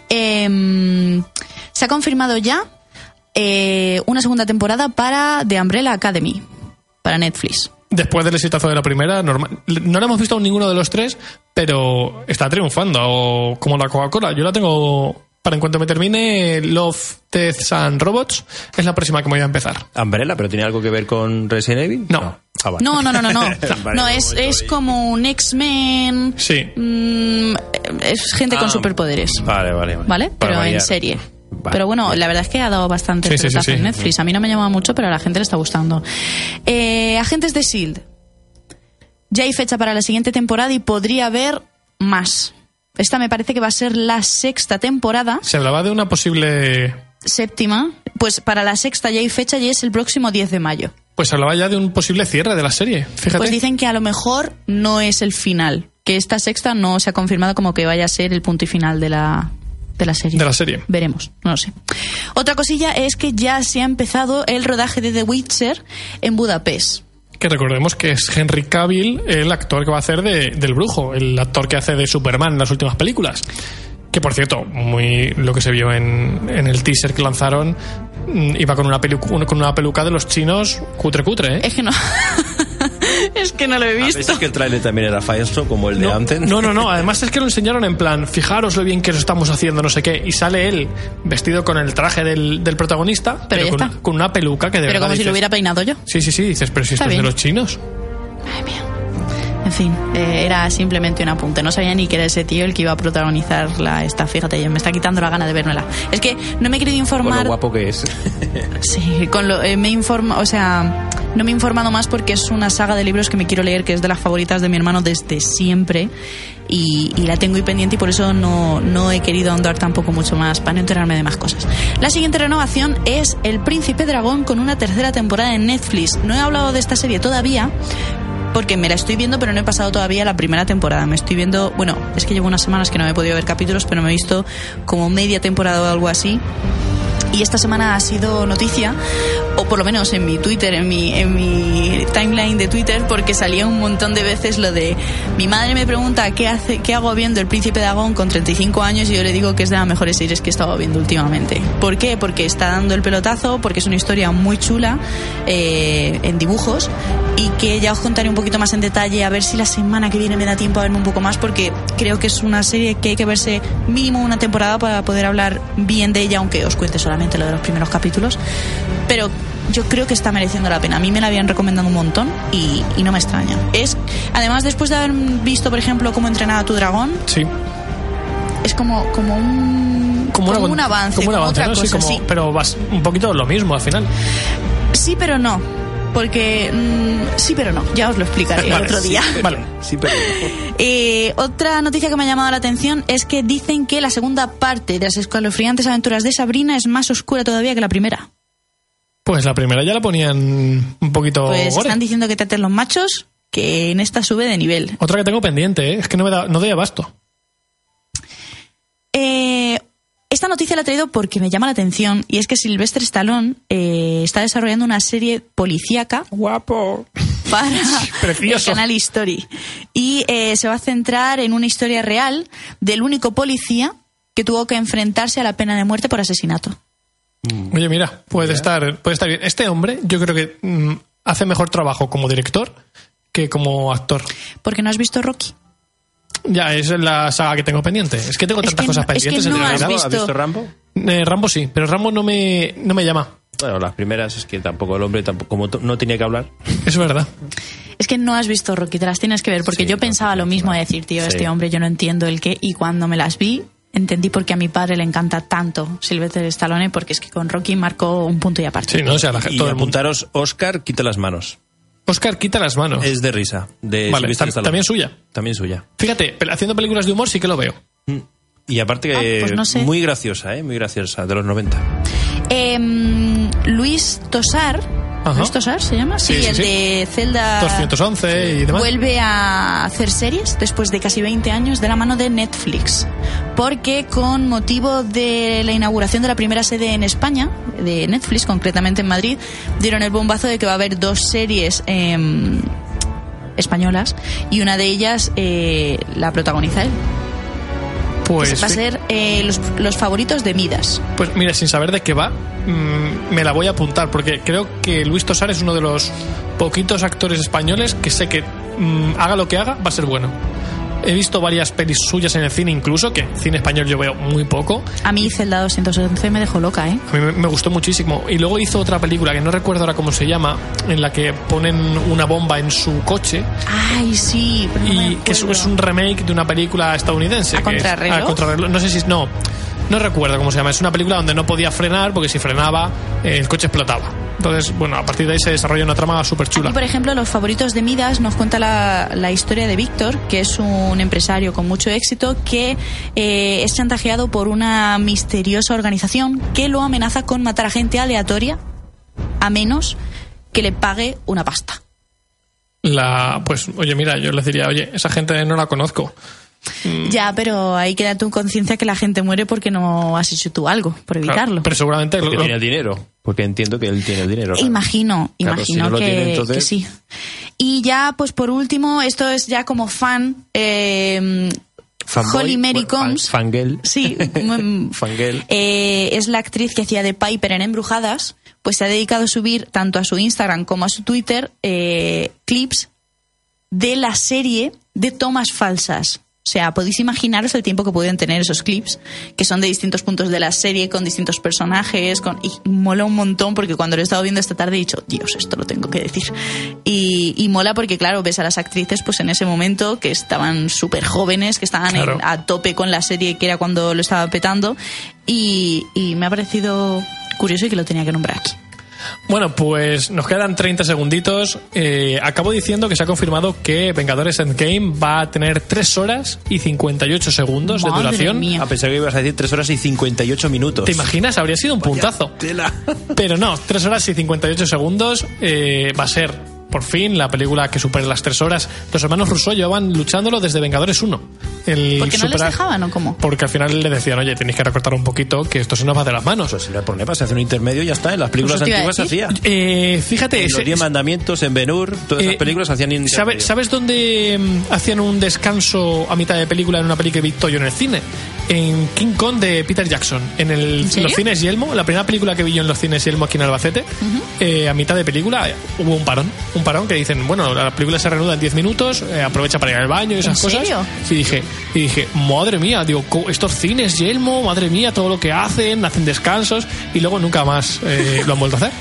Em, se ha confirmado ya eh, una segunda temporada para The Umbrella Academy, para Netflix. Después del exitazo de la primera, normal- no la hemos visto aún ninguno de los tres, pero está triunfando, o como la Coca-Cola. Yo la tengo para en cuanto me termine Love, Deaths and Robots, es la próxima que me voy a empezar. Umbrella, pero tiene algo que ver con Resident Evil? No. Ah, vale. No, no, no, no, no. Vale, No, es, es como un X-Men. Sí. mm, es gente con Ah, superpoderes. Vale, vale, vale. ¿Vale? Pero en serie. Vale. Pero bueno, la verdad es que ha dado bastante Sí, en Netflix. A mí no me llama mucho, pero a la gente le está gustando. Eh, Agentes de S.H.I.E.L.D. Ya hay fecha para la siguiente temporada y podría haber más. Esta me parece que va a ser la sexta temporada, Se hablaba de una posible. séptima. Pues para la sexta ya hay fecha y es el próximo 10 de mayo. Pues hablaba ya de un posible cierre de la serie. Fíjate. Pues dicen que a lo mejor no es el final. Que esta sexta no se ha confirmado como que vaya a ser el punto y final de la, de la serie. De la serie. Veremos, no lo sé. Otra cosilla es que ya se ha empezado el rodaje de The Witcher en Budapest. Que recordemos que es Henry Cavill el actor que va a hacer de, del brujo, el actor que hace de Superman en las últimas películas. Que por cierto, muy lo que se vio en, en el teaser que lanzaron, mm, iba con una, pelu- con una peluca de los chinos cutre cutre, ¿eh? Es que no. es que no lo he A visto. veces que el tráiler también era falso, como el de antes. no, no, no. Además es que lo enseñaron en plan, fijaros lo bien que lo estamos haciendo, no sé qué. Y sale él vestido con el traje del, del protagonista, Pero ya con, está. con una peluca que de Pero verdad como si lo hubiera peinado yo. Sí, sí, sí, dices, pero si esto es de los chinos. Ay, mía. En fin, eh, era simplemente un apunte. No sabía ni que era ese tío el que iba a protagonizar la esta. Fíjate, me está quitando la gana de vérmela. Es que no me he querido Con lo informar. guapo que es. Sí, con lo, eh, me informa, o sea, No me he informado más porque es una saga de libros que me quiero leer, que es de las favoritas de mi hermano desde siempre. Y, y la tengo ahí pendiente y por eso no, no he querido ahondar tampoco mucho más para no enterarme de más cosas. La siguiente renovación es El Príncipe Dragón con una tercera temporada en Netflix. No he hablado de esta serie todavía, porque me la estoy viendo, pero no he pasado todavía la primera temporada. Me estoy viendo, bueno, es que llevo unas semanas que no he podido ver capítulos, pero me he visto como media temporada o algo así. Y esta semana ha sido noticia, o por lo menos en mi Twitter, en mi, en mi timeline de Twitter, porque salía un montón de veces lo de mi madre me pregunta qué, hace, qué hago viendo El Príncipe de Agón con 35 años y yo le digo que es de las mejores series que he estado viendo últimamente. ¿Por qué? Porque está dando el pelotazo, porque es una historia muy chula eh, en dibujos y que ya os contaré un poquito más en detalle a ver si la semana que viene me da tiempo a verme un poco más porque creo que es una serie que hay que verse mínimo una temporada para poder hablar bien de ella, aunque os cuente solamente lo de los primeros capítulos. Pero yo creo que está mereciendo la pena. A mí me la habían recomendado un montón y, y no me extraña. Es, además, después de haber visto, por ejemplo, cómo entrenaba tu dragón, Sí. es como, como un, Como, como una- un avance, como un como avance, otra ¿no? Sí, cosa, como- sí. Pero vas un poquito lo mismo al final. Sí, pero no. Porque mm, sí, pero no. Ya os lo explicaré el Vale, otro sí, día. Vale. Sí, pero... Eh, otra noticia que me ha llamado la atención es que dicen que la segunda parte de las escalofriantes aventuras de Sabrina es más oscura todavía que la primera. Pues la primera ya la ponían un poquito Pues gore. están diciendo que traten los machos, que en esta sube de nivel. Otra que tengo pendiente, ¿eh? es que no me da, no doy abasto. Eh, esta noticia la he traído porque me llama la atención y es que Sylvester Stallone eh, está desarrollando una serie policíaca Guapo. para Precioso. el canal History y eh, se va a centrar en una historia real del único policía que tuvo que enfrentarse a la pena de muerte por asesinato. Oye, mira, puede estar, puede estar bien. Este hombre, yo creo que mm, hace mejor trabajo como director que como actor. Porque no has visto Rocky. Ya, esa es la saga que tengo pendiente. Es que tengo Es tantas que cosas no- es que pendientes en no has visto- ¿Has visto Rambo? Eh, Rambo sí, pero Rambo no me, no me llama. Bueno, las primeras es que tampoco el hombre, tampoco, como no tenía que hablar. Es verdad. Es que no has visto Rocky, te las tienes que ver, porque Sí, yo no, pensaba no, lo mismo no. de decir, tío, Sí. este hombre yo no entiendo el qué, y cuando me las vi, entendí por qué a mi padre le encanta tanto Sylvester Stallone, porque es que con Rocky marcó un punto y aparte. Sí, no, o sea, la, gente- Y todo apuntaros, Oscar, quita las manos. Oscar, quita las manos. Es de risa. De Vale, Sylvester tam- Stallone. también suya. También suya. Fíjate, haciendo películas de humor sí que lo veo. Y aparte, Ah, pues no sé. muy graciosa, ¿eh? Muy graciosa, de los 90. Em, Luis Tosar, Ajá. ¿Luis Tosar se llama? Sí, sí, el sí. de Zelda 211 y demás. vuelve a hacer series después de casi 20 años de la mano de Netflix. Porque con motivo de la inauguración de la primera sede en España, de Netflix, concretamente en Madrid, dieron el bombazo de que va a haber dos series em, españolas y una de ellas eh, la protagoniza él. Pues, va a ser eh, los, los favoritos de Midas. pues mira, sin saber de qué va, mm, me la voy a apuntar porque creo que Luis Tosar es uno de los poquitos actores españoles que sé que mm, haga lo que haga, va a ser bueno. He visto varias pelis suyas en el cine incluso, que cine español yo veo muy poco. A mí Zelda 211 me dejó loca, ¿eh? A mí me- me gustó muchísimo. Y luego hizo otra película que no recuerdo ahora cómo se llama, en la que ponen una bomba en su coche Ay, sí. pero no me y que es, es un remake de una película estadounidense. ¿A que es- contrarreloj? a contrarreloj. No sé si no. No recuerdo cómo se llama. Es una película donde no podía frenar porque si frenaba eh, el coche explotaba. Entonces, bueno, a partir de ahí se desarrolla una trama súper chula. Aquí, por ejemplo, los favoritos de Midas nos cuenta la, la historia de Víctor, que es un empresario con mucho éxito que eh, es chantajeado por una misteriosa organización que lo amenaza con matar a gente aleatoria a menos que le pague una pasta. La, pues, oye, mira, yo les diría, oye, esa gente no la conozco. Mm. Ya, pero hay que dar tu conciencia que la gente muere porque no has hecho tú algo por Claro, evitarlo. pero seguramente Porque lo- tiene el dinero. Porque entiendo que él tiene el dinero. claro. Imagino, Claro, imagino si no lo que, tiene, entonces- que sí. Y ya, pues por último, esto es ya como fan. Eh, Fanboy, Holly Mary bueno, fan- Combs. fangirl. Sí, Fangirl. eh, es la actriz que hacía de Piper en Embrujadas. Pues se ha dedicado a subir tanto a su Instagram como a su Twitter eh, clips de la serie de tomas falsas. O sea, podéis imaginaros el tiempo que pueden tener esos clips, que son de distintos puntos de la serie, con distintos personajes, con... y mola un montón porque cuando lo he estado viendo esta tarde he dicho, Dios, esto lo tengo que decir. Y, y mola porque, claro, ves a las actrices pues en ese momento que estaban súper jóvenes, que estaban en- a tope con la serie que era cuando lo estaba petando, y, y me ha parecido curioso y que lo tenía que nombrar aquí. Bueno, pues nos quedan 30 segunditos. Eh, acabo diciendo que se ha confirmado que Vengadores Endgame va a tener 3 horas y 58 segundos de duración. mía. A pesar que ibas a decir 3 horas y 58 minutos. ¿Te imaginas? Habría sido un puntazo. Tela. Pero no, 3 horas y 58 segundos eh, va a ser, por fin, la película que supere las 3 horas. Los hermanos Russo llevaban luchándolo desde Vengadores 1. El ¿Porque no les superar- dejaban o cómo? Porque al final le decían, oye, tenéis que recortar un poquito, que esto se nos va de las manos. Pues si no hay problema, se hace un intermedio y ya está. En las películas antiguas se hacía. Eh, fíjate, En ese- los Diez Mandamientos, en Ben-Hur, todas esas Eh, películas hacían ¿sabe- intermedio. ¿Sabes dónde mm, hacían un descanso a mitad de película en una película que vi yo en el cine? En King Kong de Peter Jackson. En, el, ¿En los cines Yelmo, la primera película que vi yo en los cines Yelmo aquí en Albacete, eh, a mitad de película eh, hubo un parón. Un parón que dicen, bueno, la película se reanuda en 10 minutos, eh, aprovecha para ir al baño y esas ¿En cosas. serio? Y dije, y dije, madre mía, digo, estos cines Yelmo, madre mía, todo lo que hacen, hacen descansos y luego nunca más eh, lo han vuelto a hacer.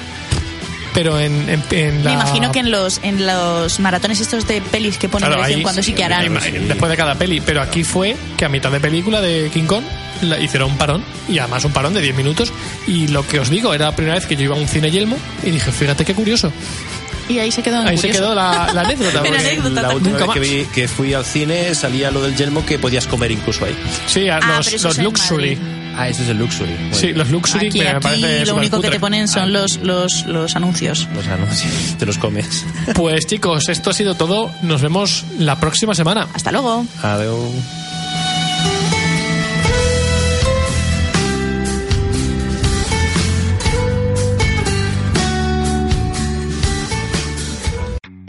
Pero en, en, en la... Me imagino que en los, en los maratones estos de pelis que ponen Claro, de vez en cuando sí que harán. Después de cada peli. Pero aquí fue que a mitad de película de King Kong la- hicieron un parón. Y además un parón de 10 minutos. Y lo que os digo, era la primera vez que yo iba a un cine yelmo. Y dije, fíjate qué curioso. Y ahí se quedó en Ahí se curioso. quedó la, la anécdota. Porque- anécdota La última vez que, vi- que fui al cine salía lo del yelmo que podías comer incluso ahí. Sí, a Ah, los, eso los luxury. Ah, ese es el Luxury. Sí, los luxury Aquí, me aquí parece lo único que supercutre. te ponen son los, los, los anuncios. Los anuncios, te los comes. Pues chicos, esto ha sido todo. Nos vemos la próxima semana. Hasta luego. Adiós.